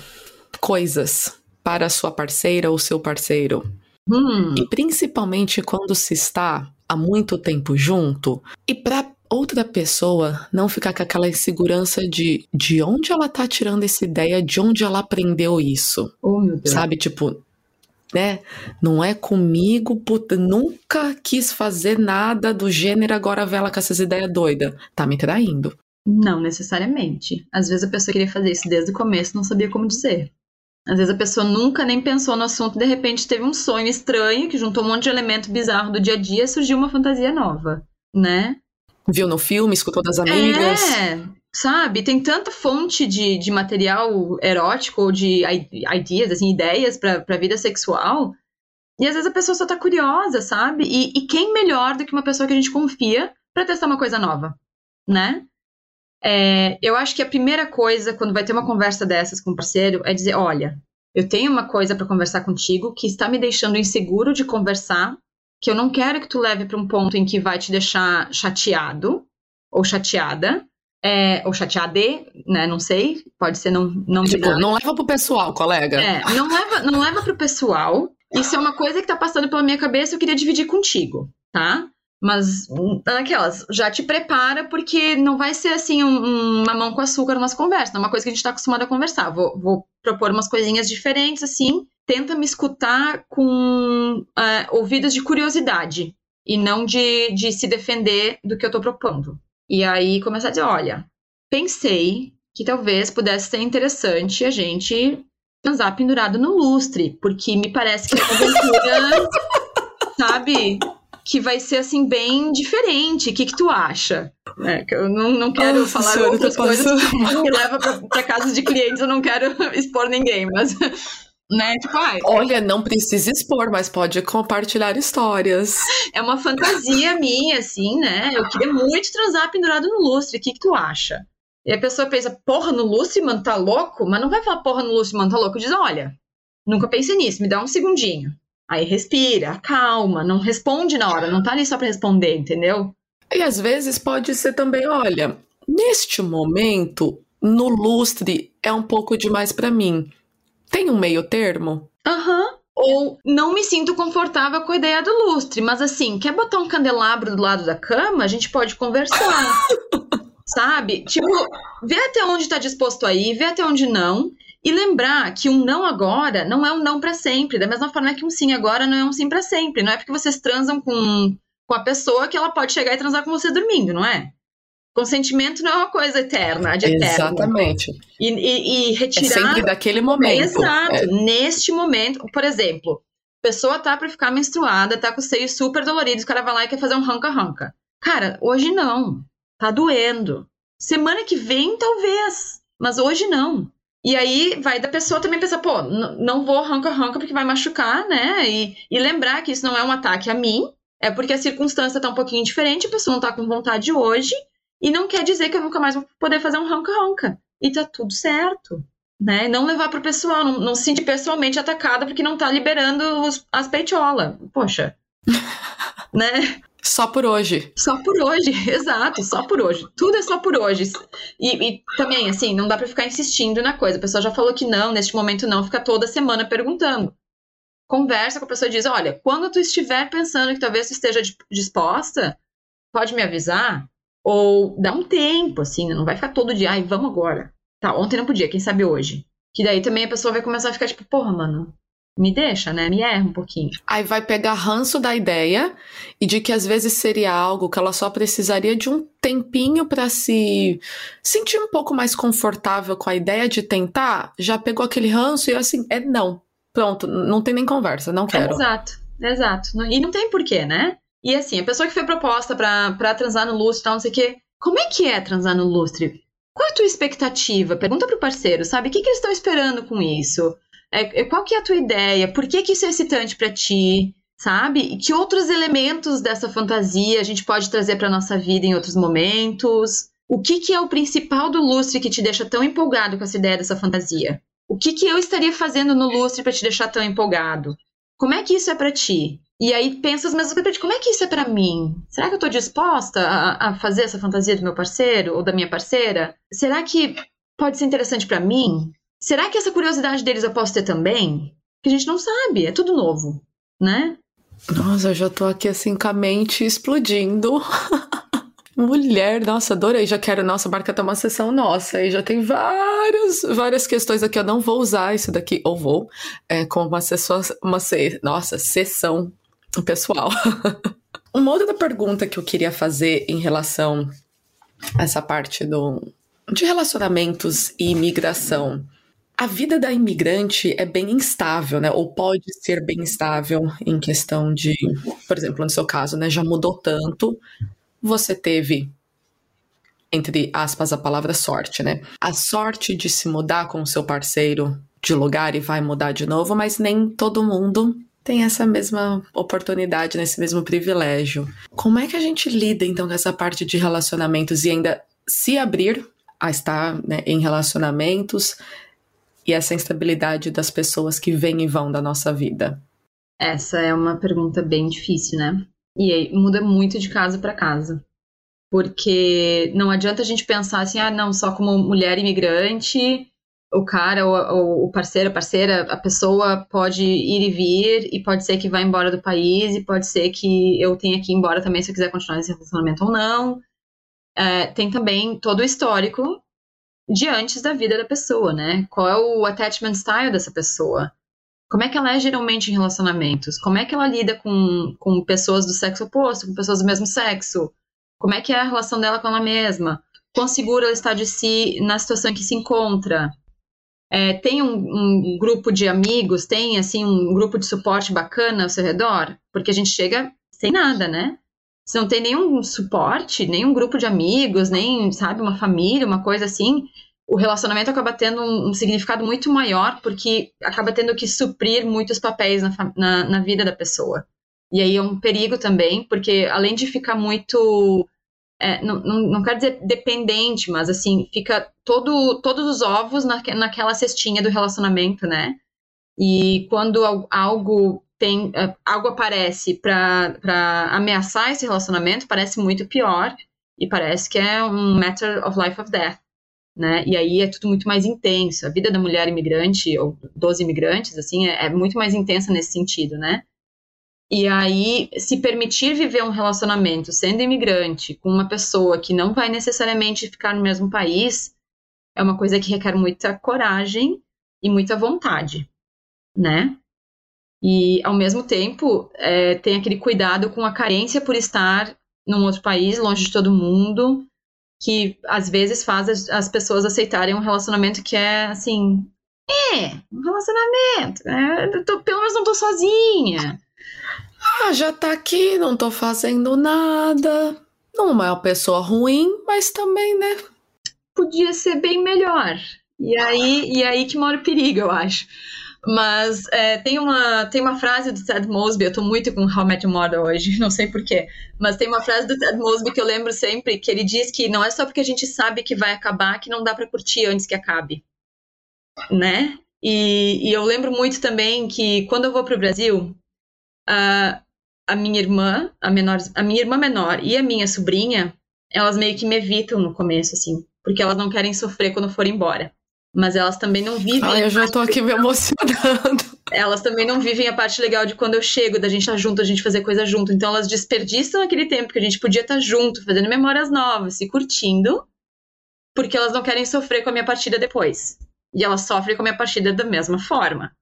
coisas para sua parceira ou seu parceiro? Hum. E principalmente quando se está há muito tempo junto e para outra pessoa não ficar com aquela insegurança de de onde ela tá tirando essa ideia, de onde ela aprendeu isso. Oh. Sabe, tipo, né? Não é comigo, puta, nunca quis fazer nada do gênero, agora vê ela com essas ideias doidas. Tá me traindo. Não necessariamente. Às vezes a pessoa queria fazer isso desde o começo, não sabia como dizer. Às vezes a pessoa nunca nem pensou no assunto, de repente teve um sonho estranho que juntou um monte de elemento bizarro do dia a dia e surgiu uma fantasia nova, né? Viu no filme, escutou das amigas. É, sabe? Tem tanta fonte de, de material erótico ou de ideas, assim, ideias pra, pra vida sexual. E às vezes a pessoa só tá curiosa, sabe? E, e quem melhor do que uma pessoa que a gente confia para testar uma coisa nova, né? É, eu acho que a primeira coisa, quando vai ter uma conversa dessas com o parceiro, é dizer: olha, eu tenho uma coisa para conversar contigo que está me deixando inseguro de conversar que eu não quero que tu leve para um ponto em que vai te deixar chateado ou chateada, é, ou chateade, né? Não sei, pode ser não não tipo, não leva pro pessoal, colega. É, não leva não leva pro pessoal. Isso é uma coisa que tá passando pela minha cabeça, eu queria dividir contigo, tá? Mas naquelas, já te prepara, porque não vai ser assim um, uma mão com açúcar numa conversa, é uma coisa que a gente tá acostumado a conversar. Vou, vou propor umas coisinhas diferentes, assim, tenta me escutar com uh, ouvidos de curiosidade e não de, de se defender do que eu estou propondo. E aí começar a dizer: olha, pensei que talvez pudesse ser interessante a gente transar pendurado no lustre, porque me parece que a aventura, sabe? que vai ser assim bem diferente. O que, que tu acha? É, que eu não, não quero Nossa, falar senhora, outras coisas que leva para casa de clientes, eu não quero expor ninguém, mas né? Tipo, ai, Olha, não precisa expor, mas pode compartilhar histórias. É uma fantasia minha, assim, né? Eu queria muito transar pendurado no lustre. O que, que tu acha? E a pessoa pensa, porra, no lustre, mano, tá louco? Mas não vai falar, porra, no lustre, mano, tá louco. Diz, olha, nunca pensei nisso, me dá um segundinho. Aí respira, calma, não responde na hora, não tá ali só pra responder, entendeu? E às vezes pode ser também, olha, neste momento, no lustre é um pouco demais para mim. Tem um meio termo? Aham. Uhum. Ou não me sinto confortável com a ideia do lustre, mas assim, quer botar um candelabro do lado da cama? A gente pode conversar. sabe? Tipo, vê até onde tá disposto a ir, vê até onde não. E lembrar que um não agora não é um não para sempre. Da mesma forma que um sim agora não é um sim para sempre. Não é porque vocês transam com, com a pessoa que ela pode chegar e transar com você dormindo, não é? Consentimento não é uma coisa eterna, de eterno. Exatamente. E, e, e, retirar. É sempre daquele momento. Exato. É. Neste momento, por exemplo, a pessoa tá para ficar menstruada, tá com os seios super doloridos, o cara vai lá e quer fazer um ranca-ranca. Cara, hoje não. Tá doendo. Semana que vem, talvez. Mas hoje não. E aí vai da pessoa também pensar, pô, não vou ranca-ranca porque vai machucar, né? E, e lembrar que isso não é um ataque a mim, é porque a circunstância tá um pouquinho diferente, a pessoa não tá com vontade hoje, e não quer dizer que eu nunca mais vou poder fazer um ronca-ronca. E tá tudo certo. Né? Não levar pro pessoal, não, não se sentir pessoalmente atacada porque não tá liberando os, as peitolas. Poxa. né? Só por hoje. Só por hoje, exato, só por hoje. Tudo é só por hoje. E, e, também, assim, não dá pra ficar insistindo na coisa. A pessoa já falou que não, neste momento não, fica toda semana perguntando. Conversa com a pessoa e diz: olha, quando tu estiver pensando que talvez tu esteja disposta, pode me avisar? Ou dá um tempo, assim, né? não vai ficar todo dia, ai, vamos agora. Tá, ontem não podia, quem sabe hoje. Que daí também a pessoa vai começar a ficar tipo, porra, mano, me deixa, né? Me erra um pouquinho. Aí vai pegar ranço da ideia e de que às vezes seria algo que ela só precisaria de um tempinho para se sentir um pouco mais confortável com a ideia de tentar. Já pegou aquele ranço e assim, é não. Pronto, não tem nem conversa, não quero. Exato, exato. E não tem porquê, né? E assim, a pessoa que foi proposta para transar no lustre e tal, não sei o quê, como é que é transar no lustre? Qual é a tua expectativa? Pergunta pro parceiro, sabe? O que, que eles estão esperando com isso? É, é, qual que é a tua ideia? Por que, que isso é excitante para ti? Sabe? E que outros elementos dessa fantasia a gente pode trazer para nossa vida em outros momentos? O que, que é o principal do lustre que te deixa tão empolgado com essa ideia dessa fantasia? O que, que eu estaria fazendo no lustre para te deixar tão empolgado? Como é que isso é para ti? E aí pensa as mesmas coisas, como é que isso é para mim? Será que eu tô disposta a, a, fazer essa fantasia do meu parceiro ou da minha parceira? Será que pode ser interessante para mim? Será que essa curiosidade deles eu posso ter também? Que a gente não sabe, é tudo novo, né? Nossa, eu já tô aqui assim com a mente explodindo. Mulher, nossa, adorei. Já quero, nossa, marca tá uma sessão nossa. Aí já tem várias, várias questões aqui. Eu não vou usar isso daqui, ou vou, é, com uma sessão, uma, nossa, sessão pessoal. Uma outra pergunta que eu queria fazer em relação a essa parte do, de relacionamentos e imigração. A vida da imigrante é bem instável, né? Ou pode ser bem instável em questão de, por exemplo, no seu caso, né? Já mudou tanto. Você teve, entre aspas, a palavra sorte, né? A sorte de se mudar com o seu parceiro de lugar e vai mudar de novo, mas nem todo mundo tem essa mesma oportunidade, nesse mesmo privilégio. Como é que a gente lida então com essa parte de relacionamentos e ainda se abrir a estar né, em relacionamentos e essa instabilidade das pessoas que vêm e vão da nossa vida? Essa é uma pergunta bem difícil, né? E aí, muda muito de casa para casa. Porque não adianta a gente pensar assim, ah, não, só como mulher imigrante o cara, ou, o parceiro, a parceira, a pessoa pode ir e vir, e pode ser que vá embora do país, e pode ser que eu tenha que ir embora também se eu quiser continuar nesse relacionamento ou não. É, tem também todo o histórico de antes da vida da pessoa, né? Qual é o attachment style dessa pessoa? Como é que ela é geralmente em relacionamentos? Como é que ela lida com, com pessoas do sexo oposto, com pessoas do mesmo sexo? Como é que é a relação dela com ela mesma? Quão segura ela está de si na situação em que se encontra? É, tem um, um, grupo de amigos, tem assim um grupo de suporte bacana ao seu redor, porque a gente chega sem nada, né? Se não tem nenhum suporte, nenhum grupo de amigos, nem, sabe, uma família, uma coisa assim, o relacionamento acaba tendo um, um significado muito maior, porque acaba tendo que suprir muitos papéis na, na, na vida da pessoa. E aí é um perigo também, porque além de ficar muito é, não, não, não quero dizer dependente, mas assim, fica todo, todos os ovos na, naquela cestinha do relacionamento, né? E quando algo tem é, algo aparece para ameaçar esse relacionamento, parece muito pior e parece que é um matter of life of death, né? E aí é tudo muito mais intenso. A vida da mulher imigrante ou dos imigrantes, assim, é, é muito mais intensa nesse sentido, né? E aí, se permitir viver um relacionamento sendo imigrante com uma pessoa que não vai necessariamente ficar no mesmo país, é uma coisa que requer muita coragem e muita vontade, né? E, ao mesmo tempo, é, tem aquele cuidado com a carência por estar num outro país, longe de todo mundo, que às vezes faz as, as pessoas aceitarem um relacionamento que é assim. É, um relacionamento. É, tô, pelo menos não tô sozinha. Ah, já tá aqui, não tô fazendo nada. Não é uma pessoa ruim, mas também, né? Podia ser bem melhor. E aí, e aí que mora o perigo, eu acho. Mas é, tem, uma, tem uma frase do Ted Mosby, eu tô muito com How Met Your Mother hoje, não sei porquê, mas tem uma frase do Ted Mosby que eu lembro sempre, que ele diz que não é só porque a gente sabe que vai acabar que não dá para curtir antes que acabe, né? E, e eu lembro muito também que quando eu vou pro Brasil, a, a minha irmã, a menor, a minha irmã menor e a minha sobrinha, elas meio que me evitam no começo, assim, porque elas não querem sofrer quando for embora. Mas elas também não vivem. Ai, eu já tô aqui me emocionando. Elas também não vivem a parte legal de quando eu chego, da gente estar tá junto, a gente fazer coisa junto. Então elas desperdiçam aquele tempo que a gente podia estar tá junto, fazendo memórias novas, se curtindo, porque elas não querem sofrer com a minha partida depois. E elas sofrem com a minha partida da mesma forma.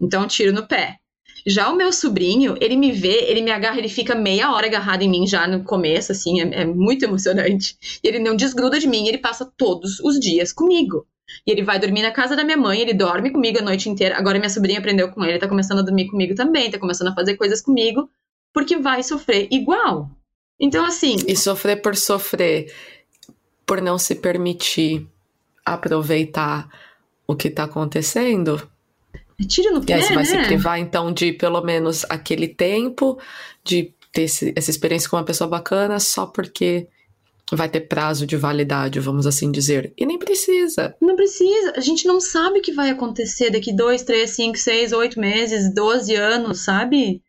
Então, tiro no pé. Já o meu sobrinho, ele me vê, ele me agarra, ele fica meia hora agarrado em mim já no começo, assim, é, é muito emocionante. E ele não desgruda de mim, ele passa todos os dias comigo. E ele vai dormir na casa da minha mãe, ele dorme comigo a noite inteira. Agora minha sobrinha aprendeu com ele, tá começando a dormir comigo também, tá começando a fazer coisas comigo, porque vai sofrer igual. Então, assim. E sofrer por sofrer, por não se permitir aproveitar o que tá acontecendo, Tira no pé, E aí você vai né? se privar, então, de pelo menos aquele tempo, de ter esse, essa experiência com uma pessoa bacana, só porque vai ter prazo de validade, vamos assim dizer. E nem precisa. Não precisa. A gente não sabe o que vai acontecer daqui dois, três, cinco, seis, oito meses, doze anos, sabe?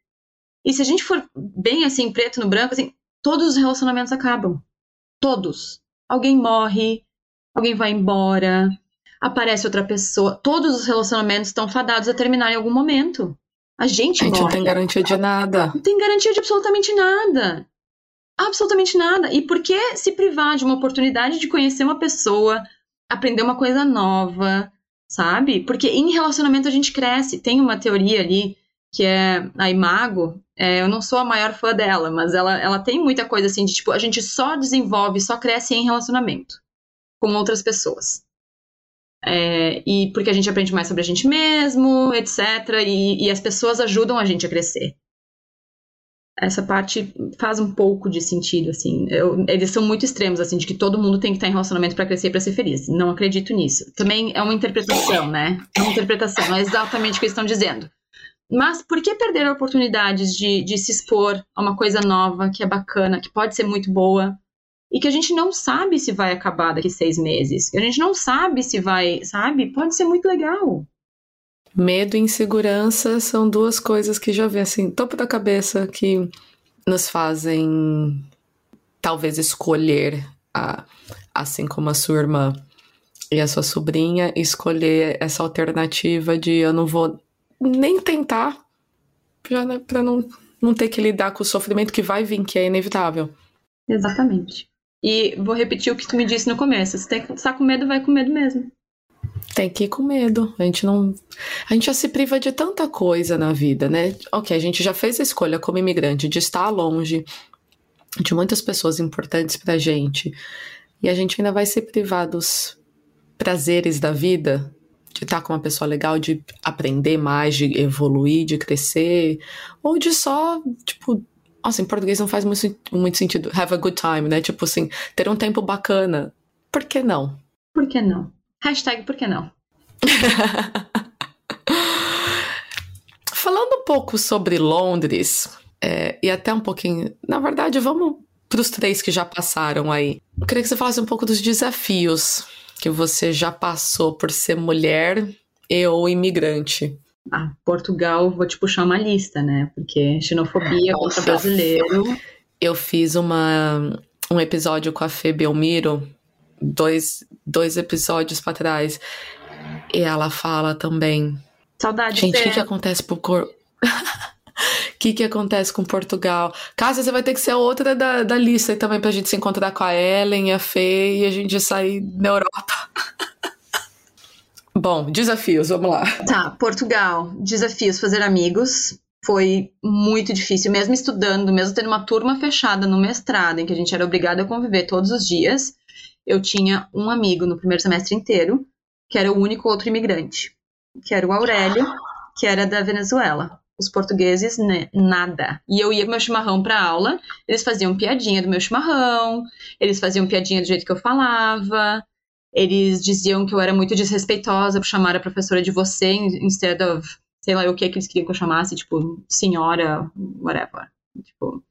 E se a gente for bem assim, preto no branco, assim, todos os relacionamentos acabam. Todos. Alguém morre, alguém vai embora, aparece outra pessoa. Todos os relacionamentos estão fadados a terminar em algum momento. A gente, a gente não tem garantia de nada. Não tem garantia de absolutamente nada. Absolutamente nada. E por que se privar de uma oportunidade de conhecer uma pessoa, aprender uma coisa nova, sabe? Porque em relacionamento a gente cresce. Tem uma teoria ali que é a Imago. É, eu não sou a maior fã dela, mas ela, ela tem muita coisa assim de tipo, a gente só desenvolve, só cresce em relacionamento com outras pessoas. É, e porque a gente aprende mais sobre a gente mesmo, etc. E, e, as pessoas ajudam a gente a crescer. Essa parte faz um pouco de sentido, assim. Eu, eles são muito extremos, assim, de que todo mundo tem que estar em relacionamento para crescer e para ser feliz. Não acredito nisso. Também é uma interpretação, né? É uma interpretação, não é exatamente o que eles estão dizendo. Mas por que perder oportunidades de, de se expor a uma coisa nova, que é bacana, que pode ser muito boa, e que a gente não sabe se vai acabar daqui seis meses. Que a gente não sabe se vai, sabe? Pode ser muito legal. Medo e insegurança são duas coisas que já vem assim, topo da cabeça, que nos fazem talvez escolher, a, assim como a sua irmã e a sua sobrinha, escolher essa alternativa de eu não vou nem tentar, já né, para não, não ter que lidar com o sofrimento que vai vir, que é inevitável. Exatamente. E vou repetir o que tu me disse no começo. Se tem estar com medo, vai com medo mesmo. Tem que ir com medo. A gente não. A gente já se priva de tanta coisa na vida, né? Ok, a gente já fez a escolha como imigrante de estar longe de muitas pessoas importantes pra gente. E a gente ainda vai se privar dos prazeres da vida, de estar com uma pessoa legal, de aprender mais, de evoluir, de crescer, ou de só, tipo, Nossa, em português não faz muito, muito sentido. Have a good time, né? Tipo assim, ter um tempo bacana. Por que não? Por que não? Hashtag por que não? Falando um pouco sobre Londres, é, e até um pouquinho. Na verdade, vamos para os três que já passaram aí. Eu queria que você falasse um pouco dos desafios que você já passou por ser mulher e ou imigrante. Ah, Portugal, vou te puxar uma lista, né? Porque xenofobia contra brasileiro. Eu fiz uma, um episódio com a Fê Belmiro, dois, dois episódios para trás, e ela fala também. Saudade. Gente, o que, que acontece pro corpo? O que, que acontece com Portugal? Casa, você vai ter que ser outra da, da lista também pra gente se encontrar com a Ellen, a Fê e a gente sair na Europa. Bom, desafios, vamos lá. Tá, Portugal. Desafios, fazer amigos. Foi muito difícil, mesmo estudando, mesmo tendo uma turma fechada no mestrado, em que a gente era obrigado a conviver todos os dias. Eu tinha um amigo no primeiro semestre inteiro, que era o único outro imigrante, que era o Aurélio, que era da Venezuela os portugueses, né, nada. E eu ia com meu chimarrão para aula, eles faziam piadinha do meu chimarrão, eles faziam piadinha do jeito que eu falava, eles diziam que eu era muito desrespeitosa por chamar a professora de você instead of, sei lá o que que eles queriam que eu chamasse, tipo, senhora, whatever. Tipo,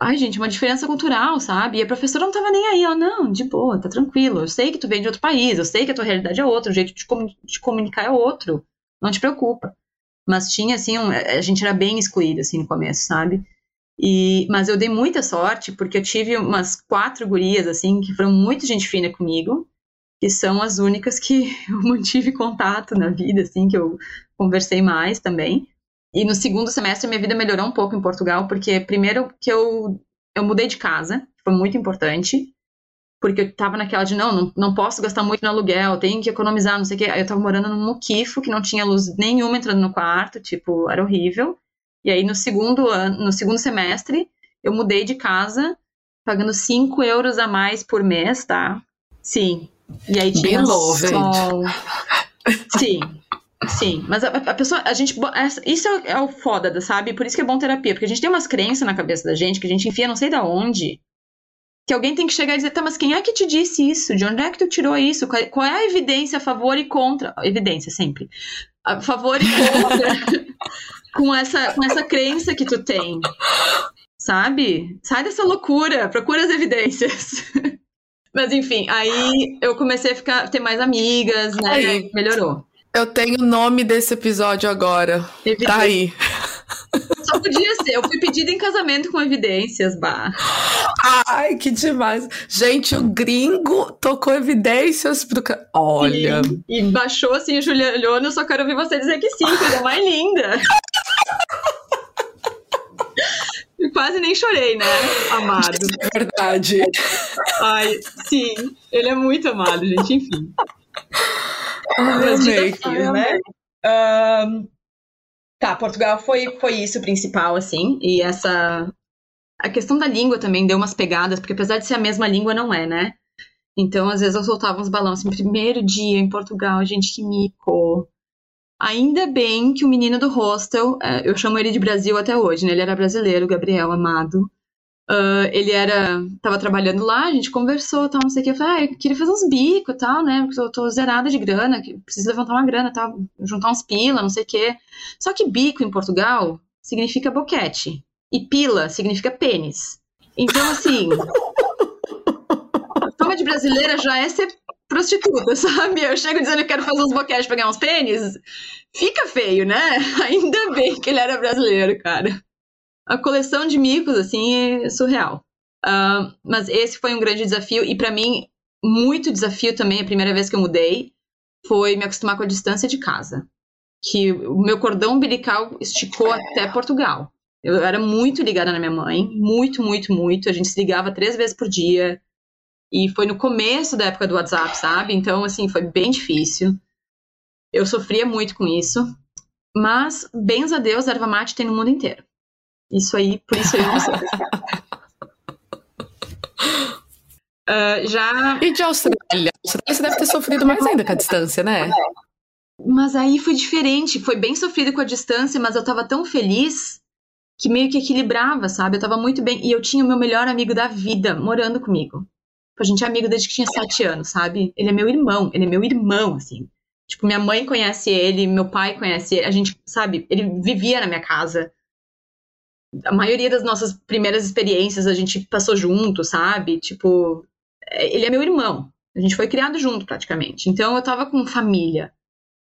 ai gente, uma diferença cultural, sabe? E a professora não tava nem aí, ela, não, de boa, tá tranquilo, eu sei que tu vem de outro país, eu sei que a tua realidade é outra, o jeito de, de comunicar é outro, não te preocupa. Mas tinha, assim, um, a gente era bem excluída, assim, no começo, sabe? E, mas eu dei muita sorte, porque eu tive umas quatro gurias, assim, que foram muito gente fina comigo, que são as únicas que eu mantive contato na vida, assim, que eu conversei mais também. E no segundo semestre minha vida melhorou um pouco em Portugal, porque primeiro que eu, eu mudei de casa, foi muito importante porque eu tava naquela de, não, não, não posso gastar muito no aluguel, tenho que economizar, não sei o quê. Aí eu tava morando num muquifo, que não tinha luz nenhuma entrando no quarto, tipo, era horrível. E aí no segundo ano, no segundo semestre, eu mudei de casa, pagando 5 euros a mais por mês, tá? Sim. E aí tinha low, sol. Sim. Sim, mas a, a, pessoa, a gente, isso é, é o foda, sabe? Por isso que é bom terapia, porque a gente tem umas crenças na cabeça da gente que a gente enfia não sei da onde, que alguém tem que chegar e dizer, tá, mas quem é que te disse isso? De onde é que tu tirou isso? Qual, qual é a evidência a favor e contra? Evidência, sempre. A favor e contra com, essa, com essa crença que tu tem. Sabe? Sai dessa loucura, procura as evidências. mas enfim, aí eu comecei a ficar, ter mais amigas, né? Aí, melhorou. Eu tenho o nome desse episódio agora. Evidência. Tá aí. Só podia ser. Eu fui pedida em casamento com evidências, bah. Ai, que demais. Gente, o gringo tocou evidências pro. Olha. E, e baixou assim, Julia Leone, eu só quero ouvir você dizer que sim, coisa mais linda. E quase nem chorei, né, amado? É verdade. Ai, sim. Ele é muito amado, gente, enfim. Desafios, né? Um, Tá, Portugal foi, foi isso o principal, assim, e essa. A questão da língua também deu umas pegadas, porque apesar de ser a mesma língua, não é, né? Então, às vezes eu soltava uns balões. Assim, primeiro dia em Portugal, gente, que mico. Ainda bem que o menino do hostel, é, eu chamo ele de Brasil até hoje, né? Ele era brasileiro, Gabriel Amado. Uh, ele era. tava trabalhando lá, a gente conversou, tal, não sei o que. Eu falei, ah, eu queria fazer uns bicos e tal, né? Porque eu tô zerada de grana, preciso levantar uma grana, tal, juntar uns pila, não sei o que. Só que bico em Portugal significa boquete. E pila significa pênis. Então, assim. fama de brasileira já é ser prostituta, sabe? Eu chego dizendo que quero fazer uns boquetes pra ganhar uns pênis. Fica feio, né? Ainda bem que ele era brasileiro, cara a coleção de micos, assim, é surreal. Uh, mas esse foi um grande desafio, e para mim, muito desafio também, a primeira vez que eu mudei, foi me acostumar com a distância de casa. Que o meu cordão umbilical esticou até Portugal. Eu era muito ligada na minha mãe, muito, muito, muito. A gente se ligava três vezes por dia. E foi no começo da época do WhatsApp, sabe? Então, assim, foi bem difícil. Eu sofria muito com isso. Mas, bens a Deus, erva mate tem no mundo inteiro. Isso aí, por isso eu não sei. Uh, já. E de Austrália? Você deve ter sofrido mais ainda com a distância, né? Mas aí foi diferente. Foi bem sofrido com a distância, mas eu tava tão feliz que meio que equilibrava, sabe? Eu tava muito bem. E eu tinha o meu melhor amigo da vida morando comigo. A gente é amigo desde que tinha sete anos, sabe? Ele é meu irmão, ele é meu irmão, assim. Tipo, minha mãe conhece ele, meu pai conhece ele, a gente, sabe, ele vivia na minha casa. A maioria das nossas primeiras experiências a gente passou junto, sabe? Tipo, é, ele é meu irmão. A gente foi criado junto, praticamente. Então eu tava com família,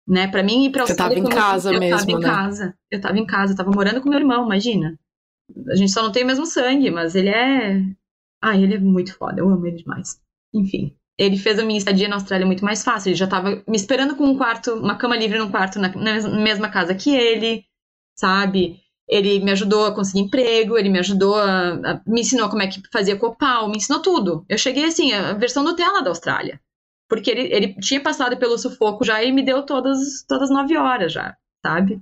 né? Para mim ir para Você tava em casa eu, mesmo, Eu tava em né? casa. Eu tava em casa, eu tava morando com meu irmão, imagina. A gente só não tem o mesmo sangue, mas ele é ah, ele é muito foda, eu amo ele demais. Enfim, ele fez a minha estadia na Austrália muito mais fácil. Ele já tava me esperando com um quarto, uma cama livre num quarto na, na mesma casa que ele, sabe? Ele me ajudou a conseguir emprego, ele me ajudou a, a, me ensinou como é que fazia copal, me ensinou tudo. Eu cheguei assim, a versão Nutella da Austrália. Porque ele, ele tinha passado pelo sufoco já e me deu todas todas nove horas já, sabe?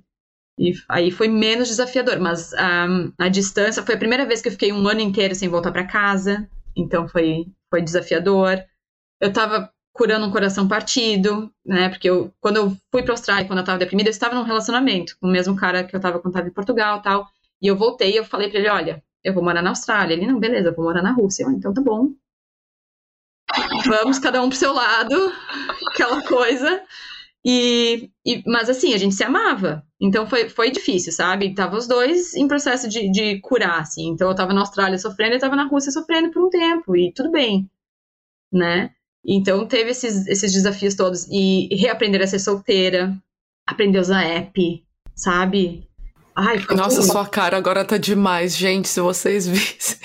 E aí foi menos desafiador, mas um, a distância foi a primeira vez que eu fiquei um ano inteiro sem voltar para casa, então foi, foi desafiador. Eu tava curando um coração partido, né? Porque eu, quando eu fui pra Austrália, quando eu tava deprimida, eu estava num relacionamento com o mesmo cara que eu tava quando tava em Portugal tal. E eu voltei e eu falei pra ele: olha, eu vou morar na Austrália. Ele, não, beleza, eu vou morar na Rússia. Eu, então tá bom. Vamos cada um pro seu lado, aquela coisa. E, e, mas assim, a gente se amava. Então foi, foi difícil, sabe? Tava os dois em processo de, de curar, assim. Então eu tava na Austrália sofrendo e tava na Rússia sofrendo por um tempo. E tudo bem, né? Então teve esses, esses desafios todos. E reaprender a ser solteira, aprender a usar app, sabe? Ai, Nossa, tudo. sua cara agora tá demais, gente, se vocês vissem.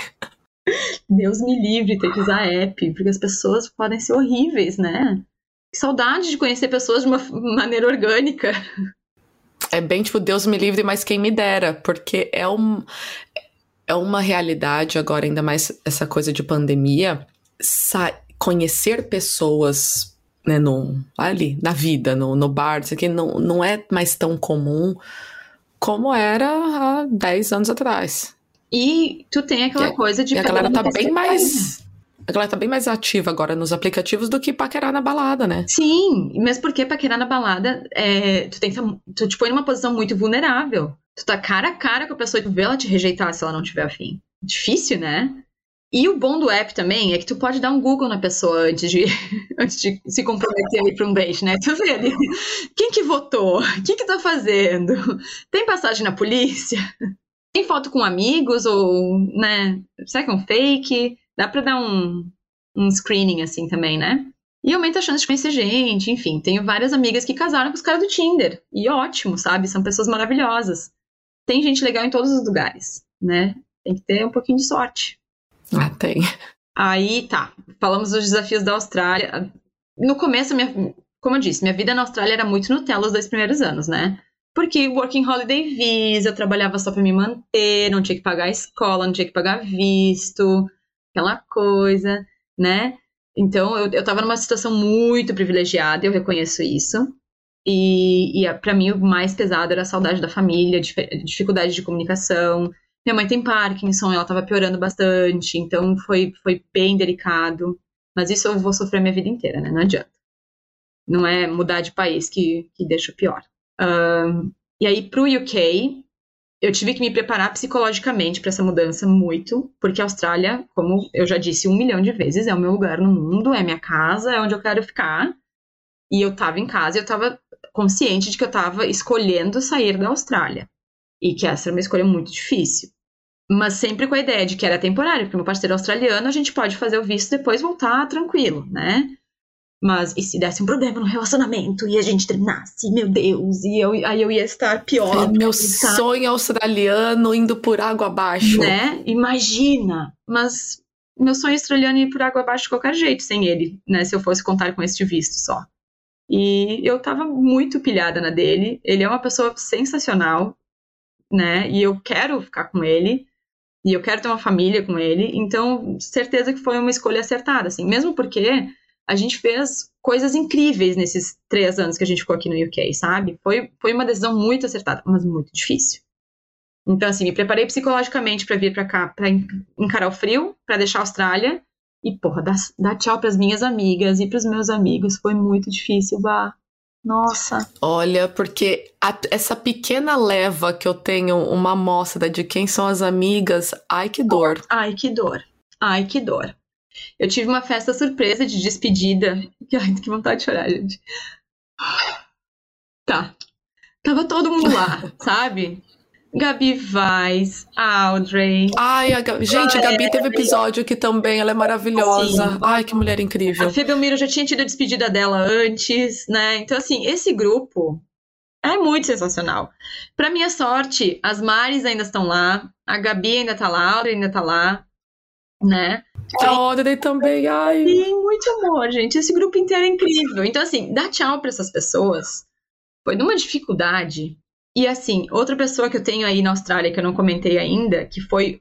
Deus me livre ter que usar app, porque as pessoas podem ser horríveis, né? Que saudade de conhecer pessoas de uma maneira orgânica. É bem tipo, Deus me livre, mas quem me dera, porque é, um, é uma realidade agora, ainda mais essa coisa de pandemia, conhecer pessoas né, no, ali, na vida, no, no bar, isso aqui não, não é mais tão comum como era há 10 anos atrás. E tu tem aquela e, coisa de. E a galera tá bem mais. A galera tá bem mais ativa agora nos aplicativos do que paquerar na balada, né? Sim, mesmo porque paquerar na balada, é, tu tem que tu te põe numa posição muito vulnerável. Tu tá cara a cara com a pessoa e tu vê ela te rejeitar se ela não tiver afim. Difícil, né? E o bom do app também é que tu pode dar um Google na pessoa antes de, antes de se comprometer ali para um date, né? Tu vê ali quem que votou, o que que tá fazendo, tem passagem na polícia, tem foto com amigos ou, né, será que é um fake? Dá pra dar um, um screening assim também, né? E aumenta a chance de conhecer gente, enfim. Tenho várias amigas que casaram com os caras do Tinder. E ótimo, sabe? São pessoas maravilhosas. Tem gente legal em todos os lugares, né? Tem que ter um pouquinho de sorte. Ah, tem. Aí, tá. Falamos dos desafios da Austrália. No começo, minha, como eu disse, minha vida na Austrália era muito Nutella os dois primeiros anos, né? Porque Working Holiday Visa, eu trabalhava só para me manter, não tinha que pagar a escola, não tinha que pagar visto, aquela coisa, né? Então, eu, eu tava numa situação muito privilegiada, eu reconheço isso. E, e para mim, o mais pesado era a saudade da família, dificuldade de comunicação. Minha mãe tem Parkinson, ela tava piorando bastante, então foi, foi bem delicado. Mas isso eu vou sofrer minha vida inteira, né? Não adianta. Não é mudar de país que, que deixa pior. Um, e aí, pro UK, eu tive que me preparar psicologicamente para essa mudança muito, porque a Austrália, como eu já disse um milhão de vezes, é o meu lugar no mundo, é minha casa, é onde eu quero ficar. E eu tava em casa eu tava consciente de que eu tava escolhendo sair da Austrália. E que essa era uma escolha muito difícil. Mas sempre com a ideia de que era temporário, porque meu parceiro é australiano, a gente pode fazer o visto e depois voltar tranquilo, né? Mas e se desse um problema no relacionamento e a gente terminasse, meu Deus, e eu, aí eu ia estar pior. É meu estar... sonho australiano indo por água abaixo. Né? Imagina. Mas meu sonho australiano ia por água abaixo de qualquer jeito sem ele, né? Se eu fosse contar com este visto só. E eu tava muito pilhada na dele. Ele é uma pessoa sensacional, né? E eu quero ficar com ele. E eu quero ter uma família com ele. Então, certeza que foi uma escolha acertada, assim. Mesmo porque a gente fez coisas incríveis nesses três anos que a gente ficou aqui no UK, sabe? Foi, foi uma decisão muito acertada, mas muito difícil. Então, assim, me preparei psicologicamente para vir para cá, para encarar o frio, para deixar a Austrália. E, porra, dar, dar tchau pras minhas amigas e pros meus amigos foi muito difícil, vá. Nossa. Olha, porque a, essa pequena leva que eu tenho uma amostra de quem são as amigas, ai que dor. Ai que dor. Ai que dor. Eu tive uma festa surpresa de despedida. Ai, que vontade de chorar, gente. Tá. Tava todo mundo lá, sabe? Gabi Vaz, Audrey. Ai, a Gabi... gente, a Gabi teve episódio aqui também, ela é maravilhosa. Sim. Ai, que mulher incrível. A Fê Belmiro já tinha tido a despedida dela antes, né? Então, assim, esse grupo é muito sensacional. Pra minha sorte, as Mares ainda estão lá, a Gabi ainda tá lá, a Audrey ainda tá lá, né? A Audrey também, ai. Sim, muito amor, gente. Esse grupo inteiro é incrível. Então, assim, dá tchau pra essas pessoas. Foi numa dificuldade e assim, outra pessoa que eu tenho aí na Austrália, que eu não comentei ainda, que foi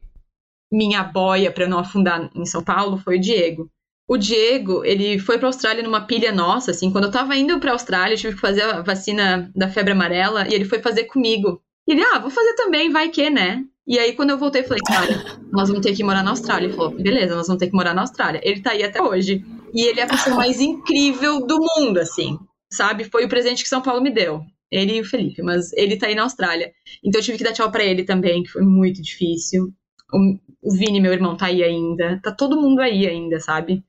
minha boia para não afundar em São Paulo, foi o Diego. O Diego, ele foi para a Austrália numa pilha nossa, assim, quando eu tava indo para a Austrália, eu tive que fazer a vacina da febre amarela e ele foi fazer comigo. E ele, ah, vou fazer também, vai que, né? E aí, quando eu voltei, falei, cara, nós vamos ter que morar na Austrália. Ele falou, beleza, nós vamos ter que morar na Austrália. Ele tá aí até hoje. E ele é a pessoa mais incrível do mundo, assim, sabe? Foi o presente que São Paulo me deu. Ele e o Felipe, mas ele tá aí na Austrália. Então eu tive que dar tchau para ele também, que foi muito difícil. O, o Vini, meu irmão, tá aí ainda. Tá todo mundo aí ainda, sabe?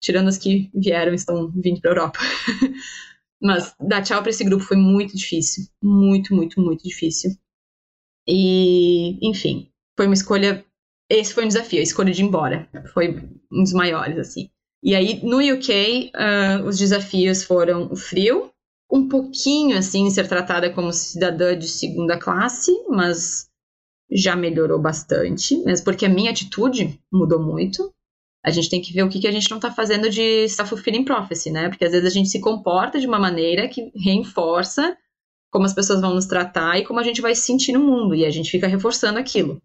Tirando os que vieram, estão vindo pra Europa. mas dar tchau para esse grupo foi muito difícil. Muito, muito, muito difícil. E, enfim, foi uma escolha. Esse foi um desafio, a escolha de ir embora. Foi um dos maiores, assim. E aí, no UK, uh, ah, os desafios foram o frio, um pouquinho assim ser tratada como cidadã de segunda classe, mas já melhorou bastante, mesmo porque a minha atitude mudou muito. A gente tem que ver o que, que a gente não está fazendo de self-fulfilling prophecy, né? Porque às vezes a gente se comporta de uma maneira que reforça como as pessoas vão nos tratar e como a gente vai se sentir no mundo, e a gente fica reforçando aquilo.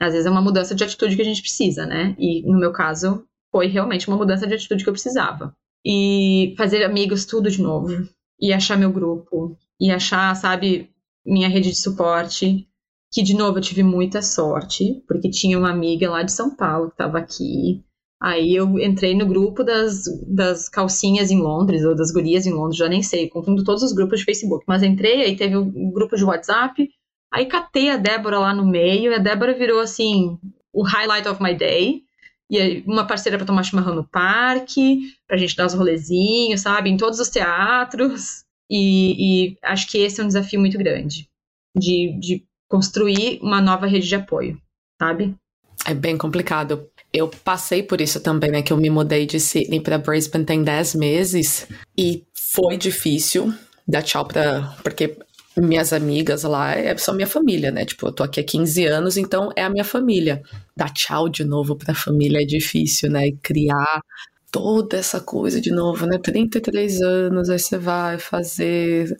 Às vezes é uma mudança de atitude que a gente precisa, né? E no meu caso, foi realmente uma mudança de atitude que eu precisava. E fazer amigos tudo de novo e achar meu grupo, e achar, sabe, minha rede de suporte. Que, de novo, eu tive muita sorte, porque tinha uma amiga lá de São Paulo que estava aqui. Aí eu entrei no grupo das, das calcinhas em Londres, ou das gurias em Londres, já nem sei, confundo todos os grupos de Facebook. Mas entrei, aí teve um grupo de WhatsApp, aí catei a Débora lá no meio, e a Débora virou, assim, o highlight of my day. E uma parceira para tomar chimarrão no parque, pra gente dar os rolezinhos, sabe? Em todos os teatros. E, e acho que esse é um desafio muito grande. De, de construir uma nova rede de apoio, sabe? É bem complicado. Eu passei por isso também, né? Que eu me mudei de Sydney para Brisbane tem 10 meses e foi difícil dar tchau para porque minhas amigas lá é, são minha família, né? Tipo, eu tô aqui há 15 anos, então é a minha família. Dar tchau de novo pra família é difícil, né? E criar toda essa coisa de novo, né? 33 anos, aí você vai fazer.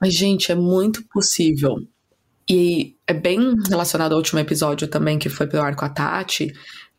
Mas, gente, é muito possível. E é bem relacionado ao último episódio também, que foi pro ar com a Tati,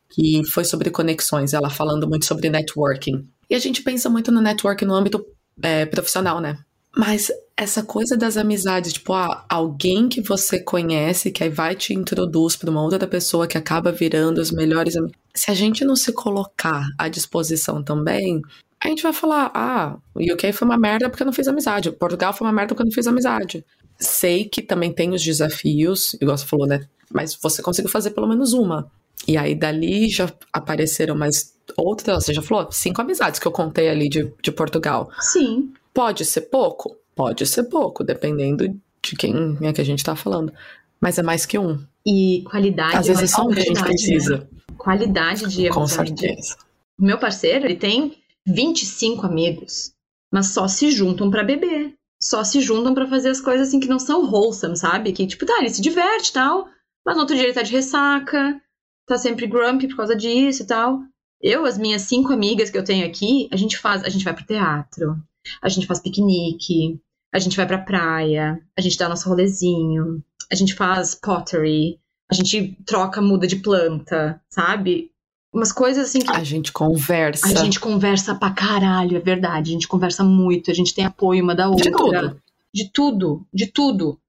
que foi sobre conexões, ela falando muito sobre networking. E a gente pensa muito no networking no âmbito é, profissional, né? Mas essa coisa das amizades, tipo, ah, alguém que você conhece, que aí vai te introduz para uma outra pessoa que acaba virando os melhores amigos. Se a gente não se colocar à disposição também, a gente vai falar: ah, o UK foi uma merda porque eu não fiz amizade, Portugal foi uma merda porque eu não fiz amizade. Sei que também tem os desafios, igual você falou, né? Mas você conseguiu fazer pelo menos uma. E aí dali já apareceram mais outras, você já falou, cinco amizades que eu contei ali de, de Portugal. Sim. Pode ser pouco? Pode ser pouco, dependendo de quem é que a gente tá falando. Mas é mais que um. E qualidade. Às vezes é só um que a gente precisa. Né? Qualidade de Com certeza. O meu parceiro, ele tem 25 amigos, mas só se juntam para beber. Só se juntam para fazer as coisas assim que não são wholesome, sabe? Que tipo, tá, ele se diverte e tal, mas no outro dia ele tá de ressaca, tá sempre grumpy por causa disso e tal. Eu, as minhas cinco amigas que eu tenho aqui, a gente faz, a gente vai pro teatro, a gente faz piquenique, a gente vai pra praia, a gente dá nosso rolezinho, a gente faz pottery, a gente troca, muda de planta, sabe? Umas coisas assim que. A gente conversa. A gente conversa pra caralho, é verdade. A gente conversa muito, a gente tem apoio uma da outra. De tudo. De tudo, de tudo.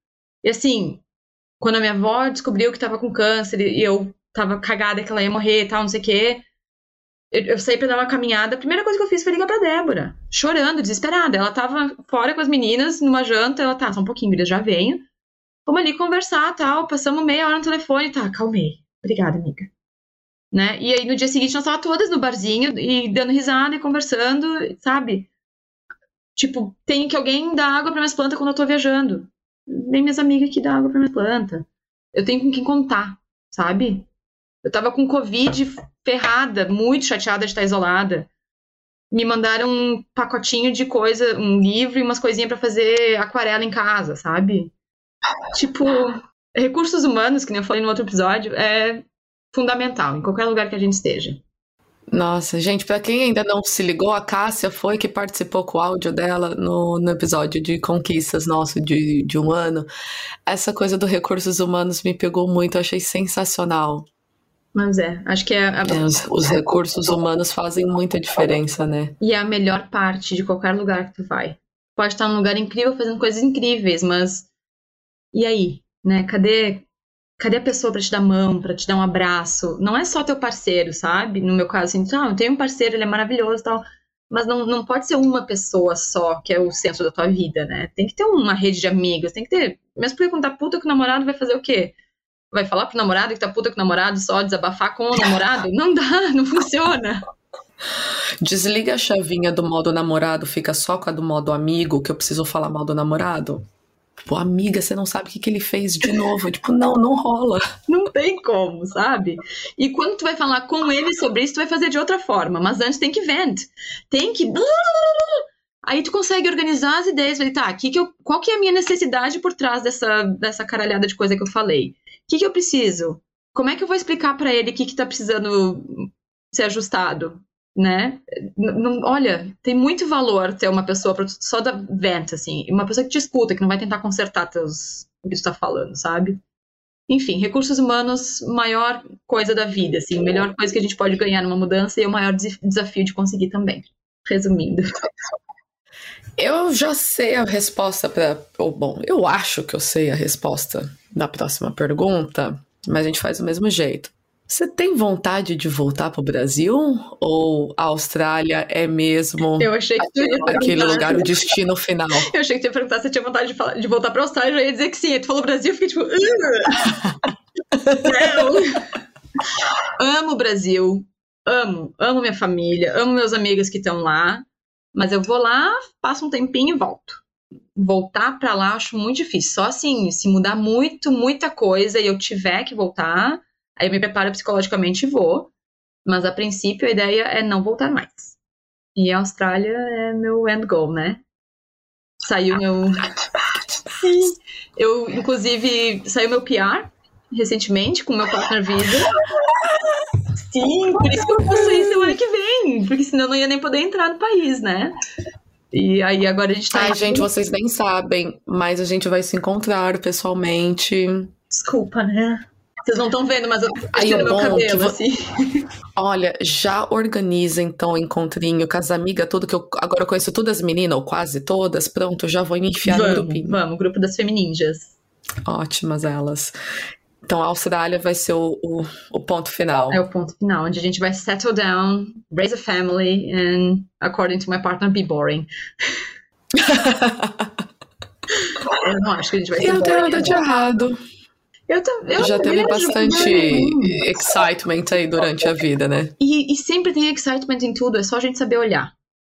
E assim, quando a minha avó descobriu que tava com câncer e eu tava cagada que ela ia morrer e tal, não sei o quê. eu, eu saí pra dar uma caminhada. A primeira coisa que eu fiz foi ligar pra Débora, chorando, desesperada. Ela tava fora com as meninas numa janta. Ela tá, só um pouquinho, eles já venho. Vamos ali conversar tal. Passamos meia hora no telefone. Tá, calmei. Obrigada, amiga. Né? E aí no dia seguinte nós tava todas no barzinho e dando risada e conversando, sabe? Tipo, tem que alguém dar água para minhas plantas quando eu tô viajando. Vem minhas amigas aqui dar água para minhas plantas. Eu tenho com quem contar, sabe? Eu tava com Covid ferrada, muito chateada de estar isolada. Me mandaram um pacotinho de coisa, um livro e umas coisinhas para fazer aquarela em casa, sabe? Tipo, recursos humanos, que nem eu falei no outro episódio, é fundamental em qualquer lugar que a gente esteja. Nossa, gente, para quem ainda não se ligou, a Cássia foi que participou com o áudio dela no, no episódio de conquistas nosso de, de um ano. Essa coisa do recursos humanos me pegou muito, eu achei sensacional. Mas é, acho que é. A... é os, os, recursos humanos fazem muita diferença, né? E é a melhor parte de qualquer lugar que tu vai. Pode estar num lugar incrível fazendo coisas incríveis, mas. E aí? Né? Cadê, cadê a pessoa para te dar mão, para te dar um abraço? Não é só teu parceiro, sabe? No meu caso, assim, ah, eu tenho um parceiro, ele é maravilhoso e tal. Mas não, não pode ser uma pessoa só que é o centro da tua vida, né? Tem que ter uma rede de amigos, tem que ter. Mesmo perguntar, puta, que o namorado vai fazer o quê? Vai falar pro namorado que tá puta com o namorado só desabafar com o namorado? Não dá, não funciona. Desliga a chavinha do modo namorado, fica só com a do modo amigo, que eu preciso falar mal do namorado. Tipo, amiga, você não sabe o que, que ele fez de novo. tipo, não, não rola. Não tem como, sabe? E quando tu vai falar com ele sobre isso, tu vai fazer de outra forma. Mas antes tem que vent. Tem que. Aí tu consegue organizar as ideias, vai, tá, que que eu, qual que é a minha necessidade por trás dessa, dessa caralhada de coisa que eu falei? Que, que eu preciso? Como é que eu vou explicar para ele o que, que tá precisando ser ajustado? né? Olha, tem muito valor ter uma pessoa só da vent, assim, uma pessoa que te escuta, que não vai tentar consertar teus, o que tu tá falando, sabe? Enfim, recursos humanos, maior coisa da vida, assim, melhor coisa que a gente pode ganhar numa mudança e é o maior desafio de conseguir também. Resumindo. Eu já sei a resposta para, ou bom, eu acho que eu sei a resposta da próxima pergunta, mas a gente faz do mesmo jeito. Você tem vontade de voltar para o Brasil? Ou a Austrália é mesmo eu achei que aquele, aquele lugar, o destino final? Eu achei que você ia perguntar se tinha vontade de, falar, de voltar para a Austrália. Eu ia dizer que sim. Aí tu falou Brasil, eu fiquei tipo. amo o Brasil. Amo. Amo minha família. Amo meus amigos que estão lá. Mas eu vou lá, passo um tempinho e volto. Voltar para lá acho muito difícil. Só assim, se mudar muito, muita coisa e eu tiver que voltar Aí eu me preparo psicologicamente e vou. Mas a princípio a ideia é não voltar mais. E a Austrália é meu end goal, né? Saiu meu. Eu, inclusive, saiu meu PR recentemente com meu partner Visa. Sim, por isso que eu posso ir semana que vem. Porque senão eu não ia nem poder entrar no país, né? E aí agora a gente tá. Ai, gente, vocês nem sabem, mas a gente vai se encontrar pessoalmente. Desculpa, né? Vocês não estão vendo, mas eu tô Aí, no meu cabelo, assim. Olha, já organiza então o encontrinho com as amigas, tudo que eu agora eu conheço todas as meninas, ou quase todas. Pronto, já vou me enfiar vamos, no grupinho. Vamos, grupo das femininjas. Ótimas elas. Então a Austrália vai ser o, o, o, ponto final. É o ponto final, onde a gente vai settle down, raise a family, and according to my partner, be boring. eu não acho que a gente vai ser. Não tem nada de errado. Eu, eu já teve bastante excitement aí durante a vida, né? E, e, sempre tem excitement em tudo, é só a gente saber olhar,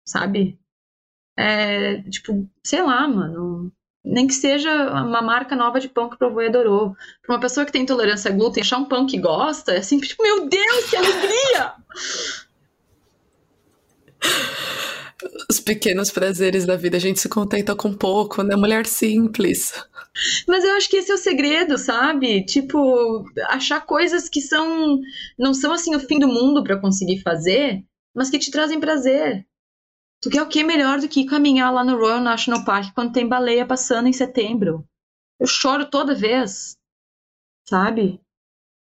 sabe? É, tipo, sei lá, mano. Nem que seja uma marca nova de pão que provou e adorou. Pra uma pessoa que tem intolerância a glúten, achar um pão que gosta, é sempre tipo, meu Deus, que alegria! Os pequenos prazeres da vida, a gente se contenta com pouco, né? Mulher simples. Mas eu acho que esse é o segredo, sabe? Tipo, achar coisas que são não são assim o fim do mundo para conseguir fazer, mas que te trazem prazer. Tu quer o que melhor do que caminhar lá no Royal National Park quando tem baleia passando em setembro? Eu choro toda vez, sabe?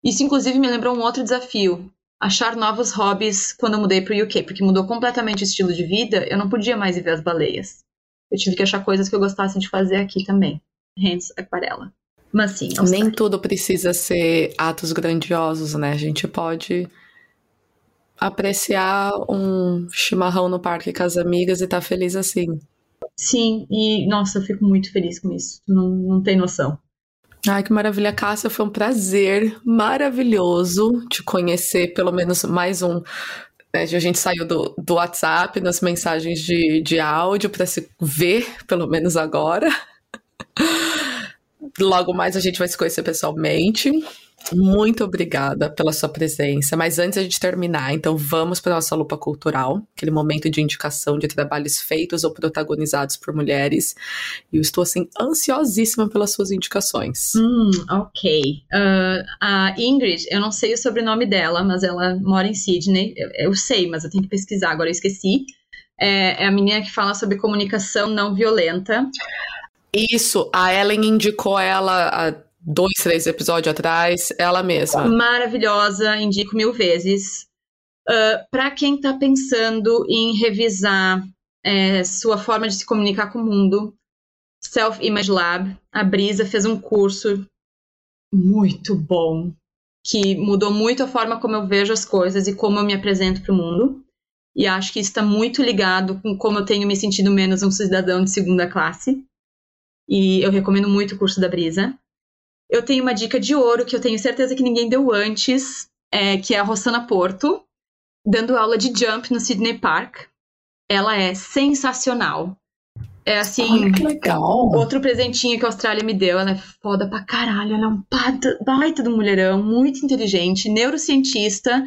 Isso inclusive me lembrou um outro desafio, achar novos hobbies quando eu mudei para o UK, porque mudou completamente o estilo de vida, eu não podia mais ir ver as baleias. Eu tive que achar coisas que eu gostasse de fazer aqui também. Hence, aquarela. Mas sim. Nem tudo precisa ser atos grandiosos, né? A gente pode apreciar um chimarrão no parque com as amigas e tá feliz assim. Sim, e nossa, eu fico muito feliz com isso. Não, não tem noção. Ai, que maravilha, Cássia. Foi um prazer maravilhoso te conhecer, pelo menos mais um. Né, a gente saiu do, do WhatsApp, nas mensagens de, de áudio, para se ver, pelo menos agora. Logo mais a gente vai se conhecer pessoalmente. Muito obrigada pela sua presença. Mas antes de terminar, então vamos para nossa lupa cultural, aquele momento de indicação de trabalhos feitos ou protagonizados por mulheres. E eu estou assim ansiosíssima pelas suas indicações. Hum, ok. Uh, a Ingrid, eu não sei o sobrenome dela, mas ela mora em Sydney. Eu, eu sei, mas eu tenho que pesquisar. Agora eu esqueci. É, é a menina que fala sobre comunicação não violenta. Isso, a Ellen indicou ela há dois, três episódios atrás, ela mesma. Maravilhosa, indico mil vezes. Uh, ah, Para quem está pensando em revisar é, sua forma de se comunicar com o mundo, Self Image Lab, a Brisa fez um curso muito bom que mudou muito a forma como eu vejo as coisas e como eu me apresento para o mundo. E acho que está muito ligado com como eu tenho me sentido menos um cidadão de segunda classe. E eu recomendo muito o curso da Brisa. Eu tenho uma dica de ouro que eu tenho certeza que ninguém deu antes, é, que é a Rossana Porto, dando aula de jump no Sydney Park. Ela é sensacional. É assim. Olha que legal. Outro presentinho que a Austrália me deu. Ela é foda pra caralho. Ela é um baita, baita do mulherão, muito inteligente, neurocientista,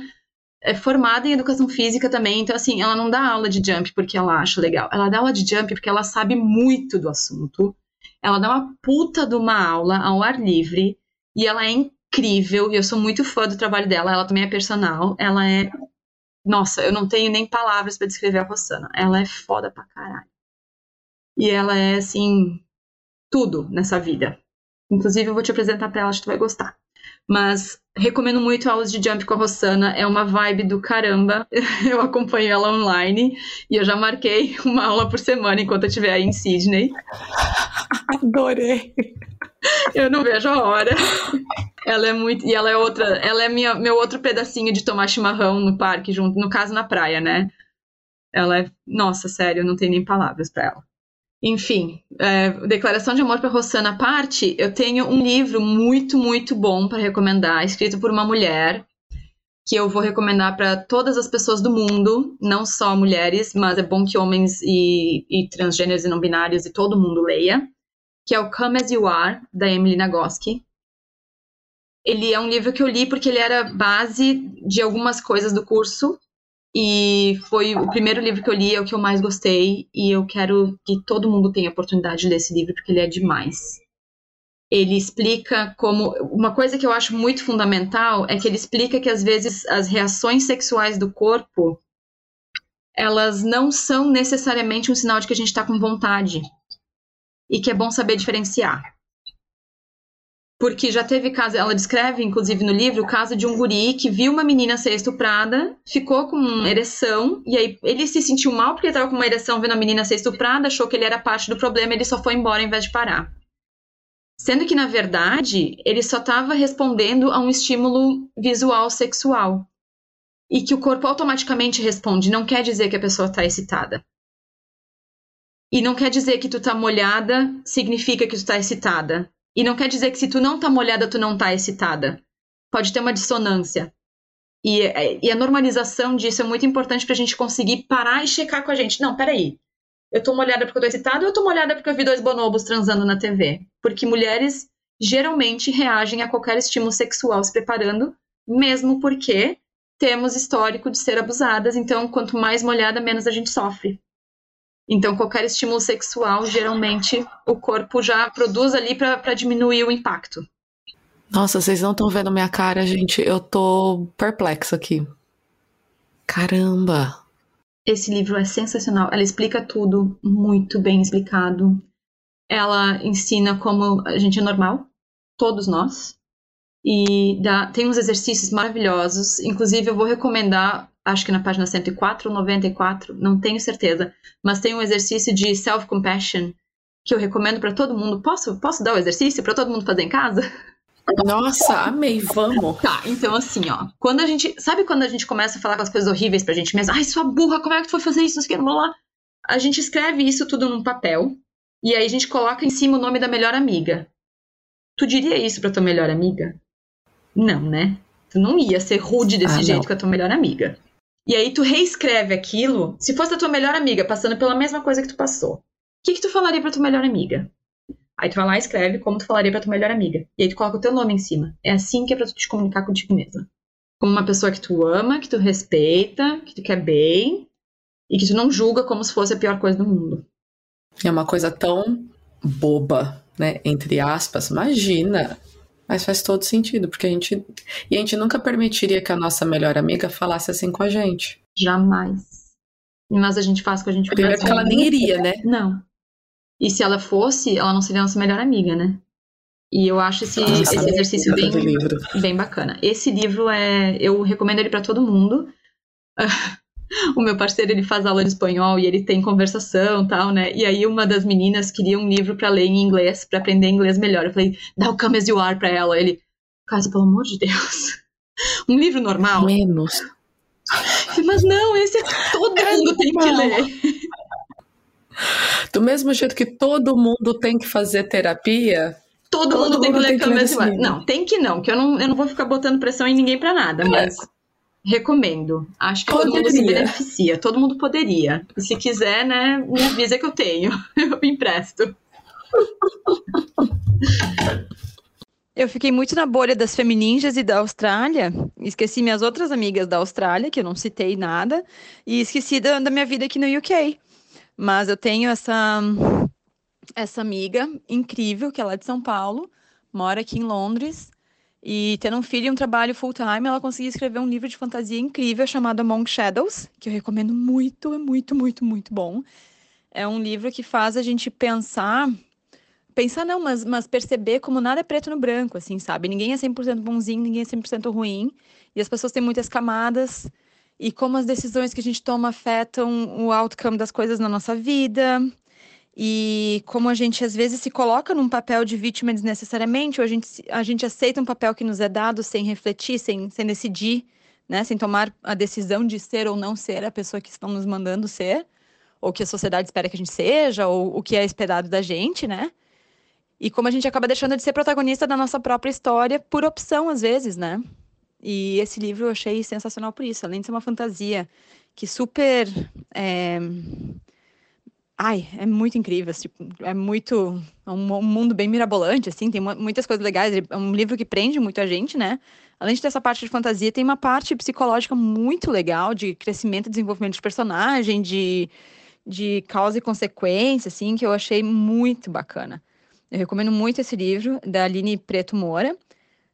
é formada em educação física também. Então, assim, ela não dá aula de jump porque ela acha legal. Ela dá aula de jump porque ela sabe muito do assunto. Ela dá uma puta de uma aula ao ar livre e ela é incrível. E eu sou muito fã do trabalho dela. Ela também é personal. Ela é. Nossa, eu não tenho nem palavras para descrever a Rossana. Ela é foda pra caralho. E ela é, assim, tudo nessa vida. Inclusive, eu vou te apresentar pra ela, acho que tu vai gostar. Mas recomendo muito aulas de jump com a Rossana, é uma vibe do caramba. Eu acompanho ela online e eu já marquei uma aula por semana enquanto eu estiver aí em Sydney. Adorei. Eu não vejo a hora. Ela é muito. E ela é outra. Ela é minha, meu outro pedacinho de tomar chimarrão no parque, junto, no caso na praia, né? Ela é. Nossa, sério, não tem nem palavras para ela. Enfim, é, Declaração de Amor para Rossana à parte, eu tenho um livro muito, muito bom para recomendar, escrito por uma mulher, que eu vou recomendar para todas as pessoas do mundo, não só mulheres, mas é bom que homens e, e transgêneros e não binários e todo mundo leia, que é o Come As You Are, da Emily Nagoski. Ele é um livro que eu li porque ele era base de algumas coisas do curso e foi o primeiro livro que eu li, é o que eu mais gostei, e eu quero que todo mundo tenha a oportunidade de ler esse livro, porque ele é demais. Ele explica como. Uma coisa que eu acho muito fundamental é que ele explica que às vezes as reações sexuais do corpo elas não são necessariamente um sinal de que a gente está com vontade. E que é bom saber diferenciar porque já teve caso, ela descreve, inclusive no livro, o caso de um guri que viu uma menina ser estuprada, ficou com uma ereção, e aí ele se sentiu mal porque estava com uma ereção vendo a menina ser estuprada, achou que ele era parte do problema, ele só foi embora em vez de parar. Sendo que, na verdade, ele só estava respondendo a um estímulo visual sexual. E que o corpo automaticamente responde, não quer dizer que a pessoa está excitada. E não quer dizer que tu tá molhada, significa que tu tá excitada e não quer dizer que se tu não tá molhada, tu não tá excitada. Pode ter uma dissonância. E, e a normalização disso é muito importante pra gente conseguir parar e checar com a gente. Não, peraí. Eu tô molhada porque eu tô excitada ou eu tô molhada porque eu vi dois bonobos transando na TV? Porque mulheres geralmente reagem a qualquer estímulo sexual se preparando, mesmo porque temos histórico de ser abusadas, então quanto mais molhada, menos a gente sofre. Então, qualquer estímulo sexual, geralmente, o corpo já produz ali para diminuir o impacto. Nossa, vocês não estão vendo minha cara, gente. Eu tô perplexa aqui. Caramba! Esse livro é sensacional. Ela explica tudo muito bem explicado. Ela ensina como a gente é normal, todos nós. E dá, tem uns exercícios maravilhosos. Inclusive, eu vou recomendar acho que na página 104 ou 94, não tenho certeza, mas tem um exercício de self-compassion que eu recomendo para todo mundo. Posso, posso dar o exercício para todo mundo fazer em casa? Nossa, amei, vamos. Tá, então assim, ó. Quando a gente. Sabe quando a gente começa a falar com as coisas horríveis pra gente mesma? Ai, sua burra, como é que tu foi fazer isso? Não sei o que, lá. A gente escreve isso tudo num papel. E aí a gente coloca em cima o nome da melhor amiga. Tu diria isso pra tua melhor amiga? Não, né? Tu não ia ser rude desse ah, jeito com a tua melhor amiga. E aí tu reescreve aquilo. Se fosse a tua melhor amiga passando pela mesma coisa que tu passou, o que, que tu falaria pra tua melhor amiga? Aí tu vai lá e escreve como tu falaria pra tua melhor amiga. E aí tu coloca o teu nome em cima. É assim que é pra tu te comunicar contigo mesma. Como uma pessoa que tu ama, que tu respeita, que tu quer bem e que tu não julga como se fosse a pior coisa do mundo. É uma coisa tão boba, né? Entre aspas. Imagina. Mas faz todo sentido, porque a gente. E a gente nunca permitiria que a nossa melhor amiga falasse assim com a gente. Jamais. Mas a gente faz com a gente Primeiro que ela nem iria, né? Não. E se ela fosse, ela não seria nossa melhor amiga, né? E eu acho esse, esse exercício bem, bem bacana. Esse livro é. Eu recomendo ele para todo mundo. o meu parceiro ele faz aula de espanhol e ele tem conversação tal, né? E aí uma das meninas queria um livro para ler em inglês, para aprender inglês melhor. Eu falei, dá o Come As You Are pra ela. Ele, casa, pelo amor de Deus. Um livro normal? Menos. Mas não, esse é todo é mundo tem que ler. Do mesmo jeito que todo mundo tem que fazer terapia, todo, todo mundo, mundo tem que ler Come Não, tem que não, que eu não, eu não vou ficar botando pressão em ninguém para nada, mas recomendo. Acho que poderia. todo mundo se beneficia, todo mundo poderia. E se quiser, né, me avisa que eu tenho, eu empresto. Eu fiquei muito na bolha das femininjas e da Austrália. Esqueci minhas outras amigas da Austrália, que eu não citei nada, e esqueci da, da minha vida aqui no UK. Mas eu tenho essa essa amiga incrível, que ela é de São Paulo, mora aqui em Londres, e tendo um filho e um trabalho full time, ela conseguiu escrever um livro de fantasia incrível chamado Among Shadows, que eu recomendo muito, é muito, muito, muito bom. É um livro que faz a gente pensar, pensar não, mas, mas perceber como nada é preto no branco, assim, sabe? Ninguém é 100% bonzinho, ninguém é 100% ruim, e as pessoas têm muitas camadas, e como as decisões que a gente toma afetam o outcome das coisas na nossa vida, e como a gente às vezes se coloca num papel de vítima desnecessariamente, ou a gente, a gente aceita um papel que nos é dado sem refletir, sem, sem decidir, né? sem tomar a decisão de ser ou não ser a pessoa que estão nos mandando ser, ou que a sociedade espera que a gente seja, ou o que é esperado da gente, né? E como a gente acaba deixando de ser protagonista da nossa própria história por opção, às vezes, né? E esse livro eu achei sensacional por isso, além de ser uma fantasia que super. É... Ai, é muito incrível, tipo, é muito. É um mundo bem mirabolante, assim, tem muitas coisas legais. É um livro que prende muito a gente, né? Além de ter essa parte de fantasia, tem uma parte psicológica muito legal, de crescimento e desenvolvimento de personagem, de, de causa e consequência, assim, que eu achei muito bacana. Eu recomendo muito esse livro, da Aline Preto Moura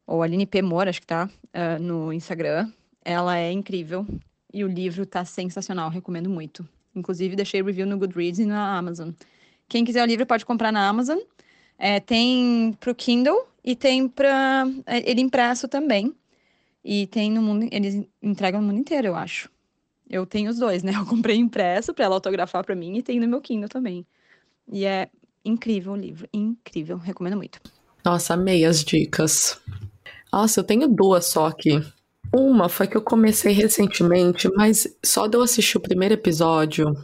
ou Aline P. Moura, acho que tá uh, no Instagram. Ela é incrível e o livro tá sensacional, recomendo muito. Inclusive, deixei review no Goodreads e na Amazon. Quem quiser o livro pode comprar na Amazon. É, tem pro Kindle e tem para é, ele impresso também. E tem no mundo, eles entregam no mundo inteiro, eu acho. Eu tenho os dois, né? Eu comprei impresso para ela autografar para mim e tem no meu Kindle também. E é incrível o livro, incrível, recomendo muito. Nossa, amei as dicas. Nossa, eu tenho duas só aqui. Uma foi que eu comecei recentemente, mas só de eu assistir o primeiro episódio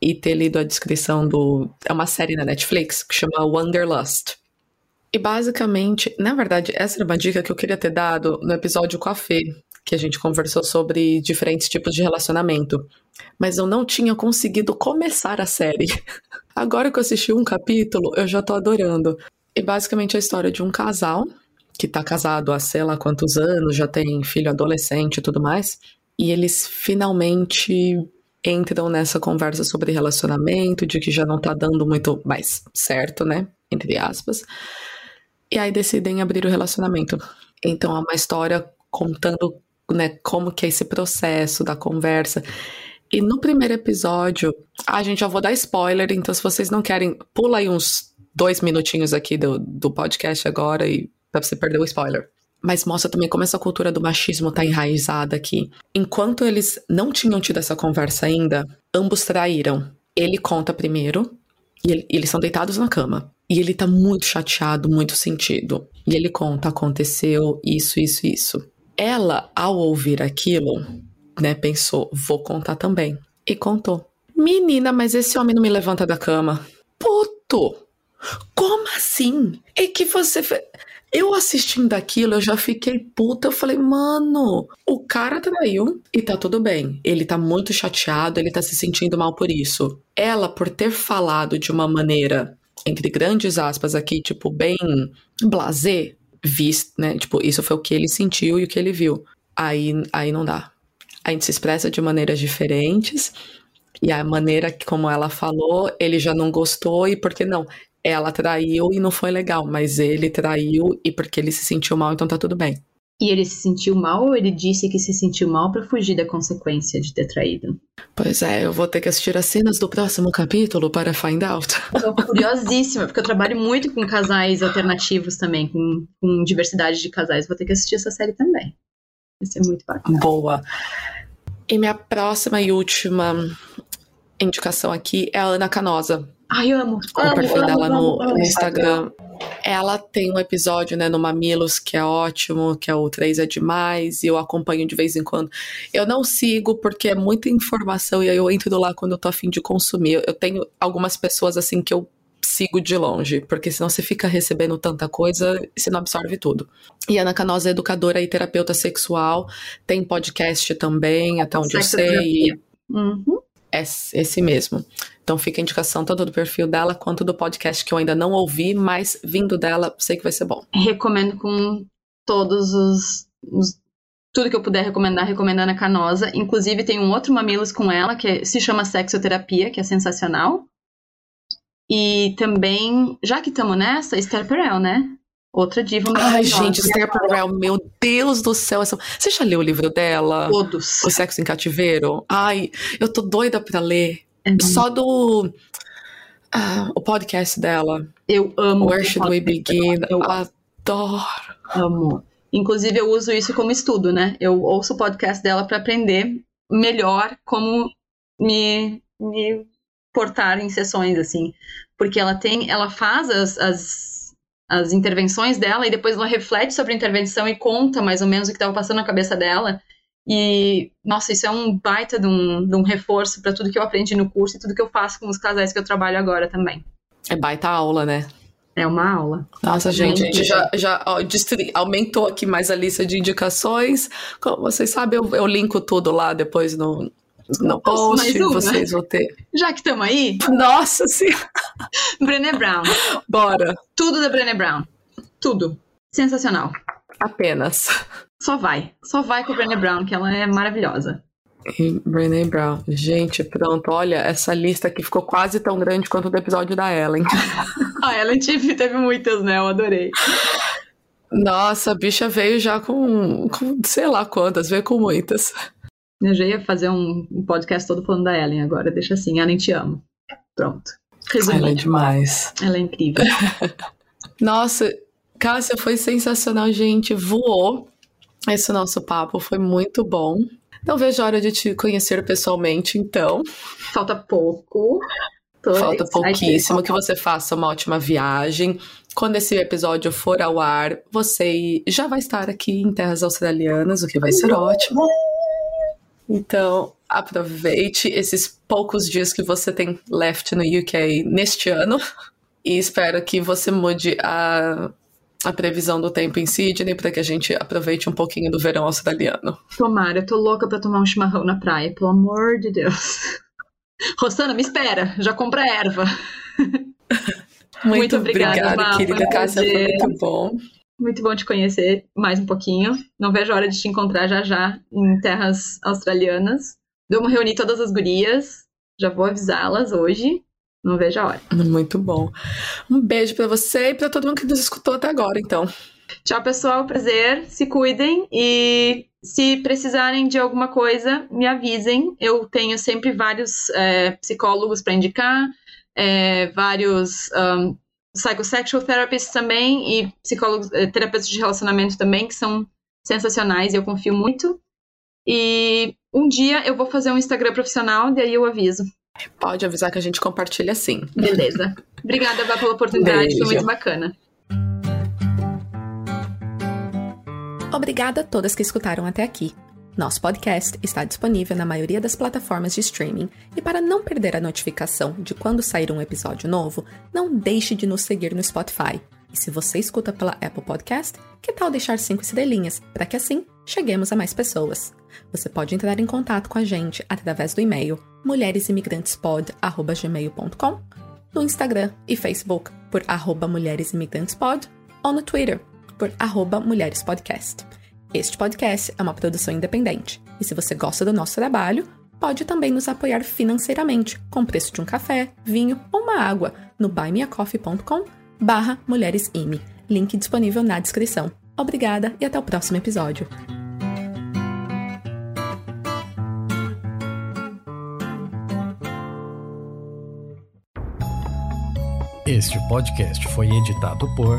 e ter lido a descrição do. É uma série na Netflix que chama Wanderlust. E basicamente, na verdade, essa era uma dica que eu queria ter dado no episódio com a Fê, que a gente conversou sobre diferentes tipos de relacionamento. Mas eu não tinha conseguido começar a série. Agora que eu assisti um capítulo, eu já tô adorando. E basicamente é a história de um casal que tá casado há sei lá quantos anos, já tem filho adolescente e tudo mais, e eles finalmente entram nessa conversa sobre relacionamento, de que já não tá dando muito mais certo, né? Entre aspas. E aí decidem abrir o relacionamento. Então é uma história contando, né, como que é esse processo da conversa. E no primeiro episódio, a ah, gente já vou dar spoiler, então se vocês não querem, pula aí uns dois minutinhos aqui do, do podcast agora e pra você perder o spoiler. Mas mostra também como essa cultura do machismo tá enraizada aqui. Enquanto eles não tinham tido essa conversa ainda, ambos traíram. Ele conta primeiro, e ele, eles são deitados na cama. E ele tá muito chateado, muito sentido. E ele conta: aconteceu isso, isso, isso. Ela, ao ouvir aquilo, né, pensou: vou contar também. E contou. Menina, mas esse homem não me levanta da cama. Puto! Como assim? É que você fez. Eu assistindo aquilo, eu já fiquei puta. Eu falei, mano, o cara traiu e tá tudo bem. Ele tá muito chateado, ele tá se sentindo mal por isso. Ela, por ter falado de uma maneira, entre grandes aspas aqui, tipo, bem blazer, visto, né? Tipo, isso foi o que ele sentiu e o que ele viu. Aí, aí não dá. A gente se expressa de maneiras diferentes. E a maneira como ela falou, ele já não gostou, e por que não? Ela traiu e não foi legal, mas ele traiu e porque ele se sentiu mal, então tá tudo bem. E ele se sentiu mal ou ele disse que se sentiu mal para fugir da consequência de ter traído? Pois é, eu vou ter que assistir as cenas do próximo capítulo para find out. Eu tô curiosíssima, porque eu trabalho muito com casais alternativos também, com, com diversidade de casais. Vou ter que assistir essa série também. Vai ser muito bacana. Boa. E minha próxima e última indicação aqui é a Ana Canosa. Ai, amo. O perfil amo, dela amo, no, amo, no Instagram. Ela tem um episódio, né, no Mamilos, que é ótimo, que é o 3 é demais, e eu acompanho de vez em quando. Eu não sigo porque é muita informação e aí eu entro lá quando eu tô afim de consumir. Eu tenho algumas pessoas assim que eu sigo de longe, porque senão você fica recebendo tanta coisa e você não absorve tudo. E a Ana Canosa é educadora e terapeuta sexual, tem podcast também, até onde eu sei. Uhum. É esse mesmo. Então fica a indicação tanto do perfil dela quanto do podcast que eu ainda não ouvi, mas vindo dela, sei que vai ser bom. Recomendo com todos os, os tudo que eu puder recomendar, recomendando a Canosa. Inclusive, tem um outro Mamilos com ela, que se chama Sexoterapia, que é sensacional. E também, já que estamos nessa, Esther Perel, né? Outra diva Ai, gente, Esther Perel, meu Deus do céu. Essa... Você já leu o livro dela? Todos. O Sexo em Cativeiro? Ai, eu tô doida pra ler. É Só do... Ah, o podcast dela. Eu amo. Where Should We Begin? Eu adoro. Amo. Inclusive, eu uso isso como estudo, né? Eu ouço o podcast dela para aprender melhor como me, me portar em sessões, assim. Porque ela tem, ela faz as, as, as intervenções dela e depois ela reflete sobre a intervenção e conta mais ou menos o que estava passando na cabeça dela. E, nossa, isso é um baita de um, de um reforço para tudo que eu aprendi no curso e tudo que eu faço com os casais que eu trabalho agora também. É baita aula, né? É uma aula. Nossa, gente, a gente já, já ó, aumentou aqui mais a lista de indicações. Como vocês sabem, eu, eu linko tudo lá depois no, no post. Vocês vão ter. Já que estamos aí. Nossa Senhora! Brené Brown. Bora. Tudo da Brené Brown. Tudo. Sensacional. Apenas. Só vai. Só vai com a Brené Brown, que ela é maravilhosa. E Brené Brown. Gente, pronto, olha, essa lista aqui ficou quase tão grande quanto o do episódio da Ellen. a Ellen teve, teve muitas, né? Eu adorei. Nossa, a bicha veio já com, com sei lá quantas, veio com muitas. Eu já ia fazer um, um podcast todo falando da Ellen agora, deixa assim, Ellen te amo. Pronto. Resumindo. Ela é demais. Ela é incrível. Nossa, Cássia, foi sensacional, gente. Voou. Esse nosso papo foi muito bom. Não vejo a hora de te conhecer pessoalmente, então. Falta pouco. Tô Falta pouquíssimo que você faça uma ótima viagem. Quando esse episódio for ao ar, você já vai estar aqui em terras australianas, o que vai ser ótimo. Então, aproveite esses poucos dias que você tem left no UK neste ano e espero que você mude a a previsão do tempo em Sydney para que a gente aproveite um pouquinho do verão australiano. Tomara, eu tô louca para tomar um chimarrão na praia, pelo amor de Deus. Rosana, me espera, já compra erva. Muito, muito obrigada, obrigada querida Cássia, foi muito bom. Muito bom te conhecer mais um pouquinho. Não vejo a hora de te encontrar já já em terras australianas. Vamos reunir todas as gurias. Já vou avisá-las hoje. Não vejo a hora. Muito bom. Um beijo para você e para todo mundo que nos escutou até agora, então. Tchau, pessoal. Prazer. Se cuidem e se precisarem de alguma coisa, me avisem. Eu tenho sempre vários é, psicólogos para indicar, é, vários um, psychosexual therapists também e psicólogos, é, terapeutas de relacionamento também, que são sensacionais e eu confio muito. E um dia eu vou fazer um Instagram profissional, daí eu aviso. Pode avisar que a gente compartilha sim. Beleza. Obrigada, Bá, pela oportunidade, Beijo. foi muito bacana. Obrigada a todas que escutaram até aqui. Nosso podcast está disponível na maioria das plataformas de streaming e para não perder a notificação de quando sair um episódio novo, não deixe de nos seguir no Spotify. E se você escuta pela Apple Podcast, que tal deixar cinco estrelinhas para que assim cheguemos a mais pessoas? Você pode entrar em contato com a gente através do e-mail mulheresimigrantespod@gmail.com, no Instagram e Facebook por arroba mulheresimigrantespod ou no Twitter por arroba mulherespodcast. Este podcast é uma produção independente e se você gosta do nosso trabalho, pode também nos apoiar financeiramente com o preço de um café, vinho ou uma água no buymeacoffee.com barra mulheresime. Link disponível na descrição. Obrigada e até o próximo episódio. Este podcast foi editado por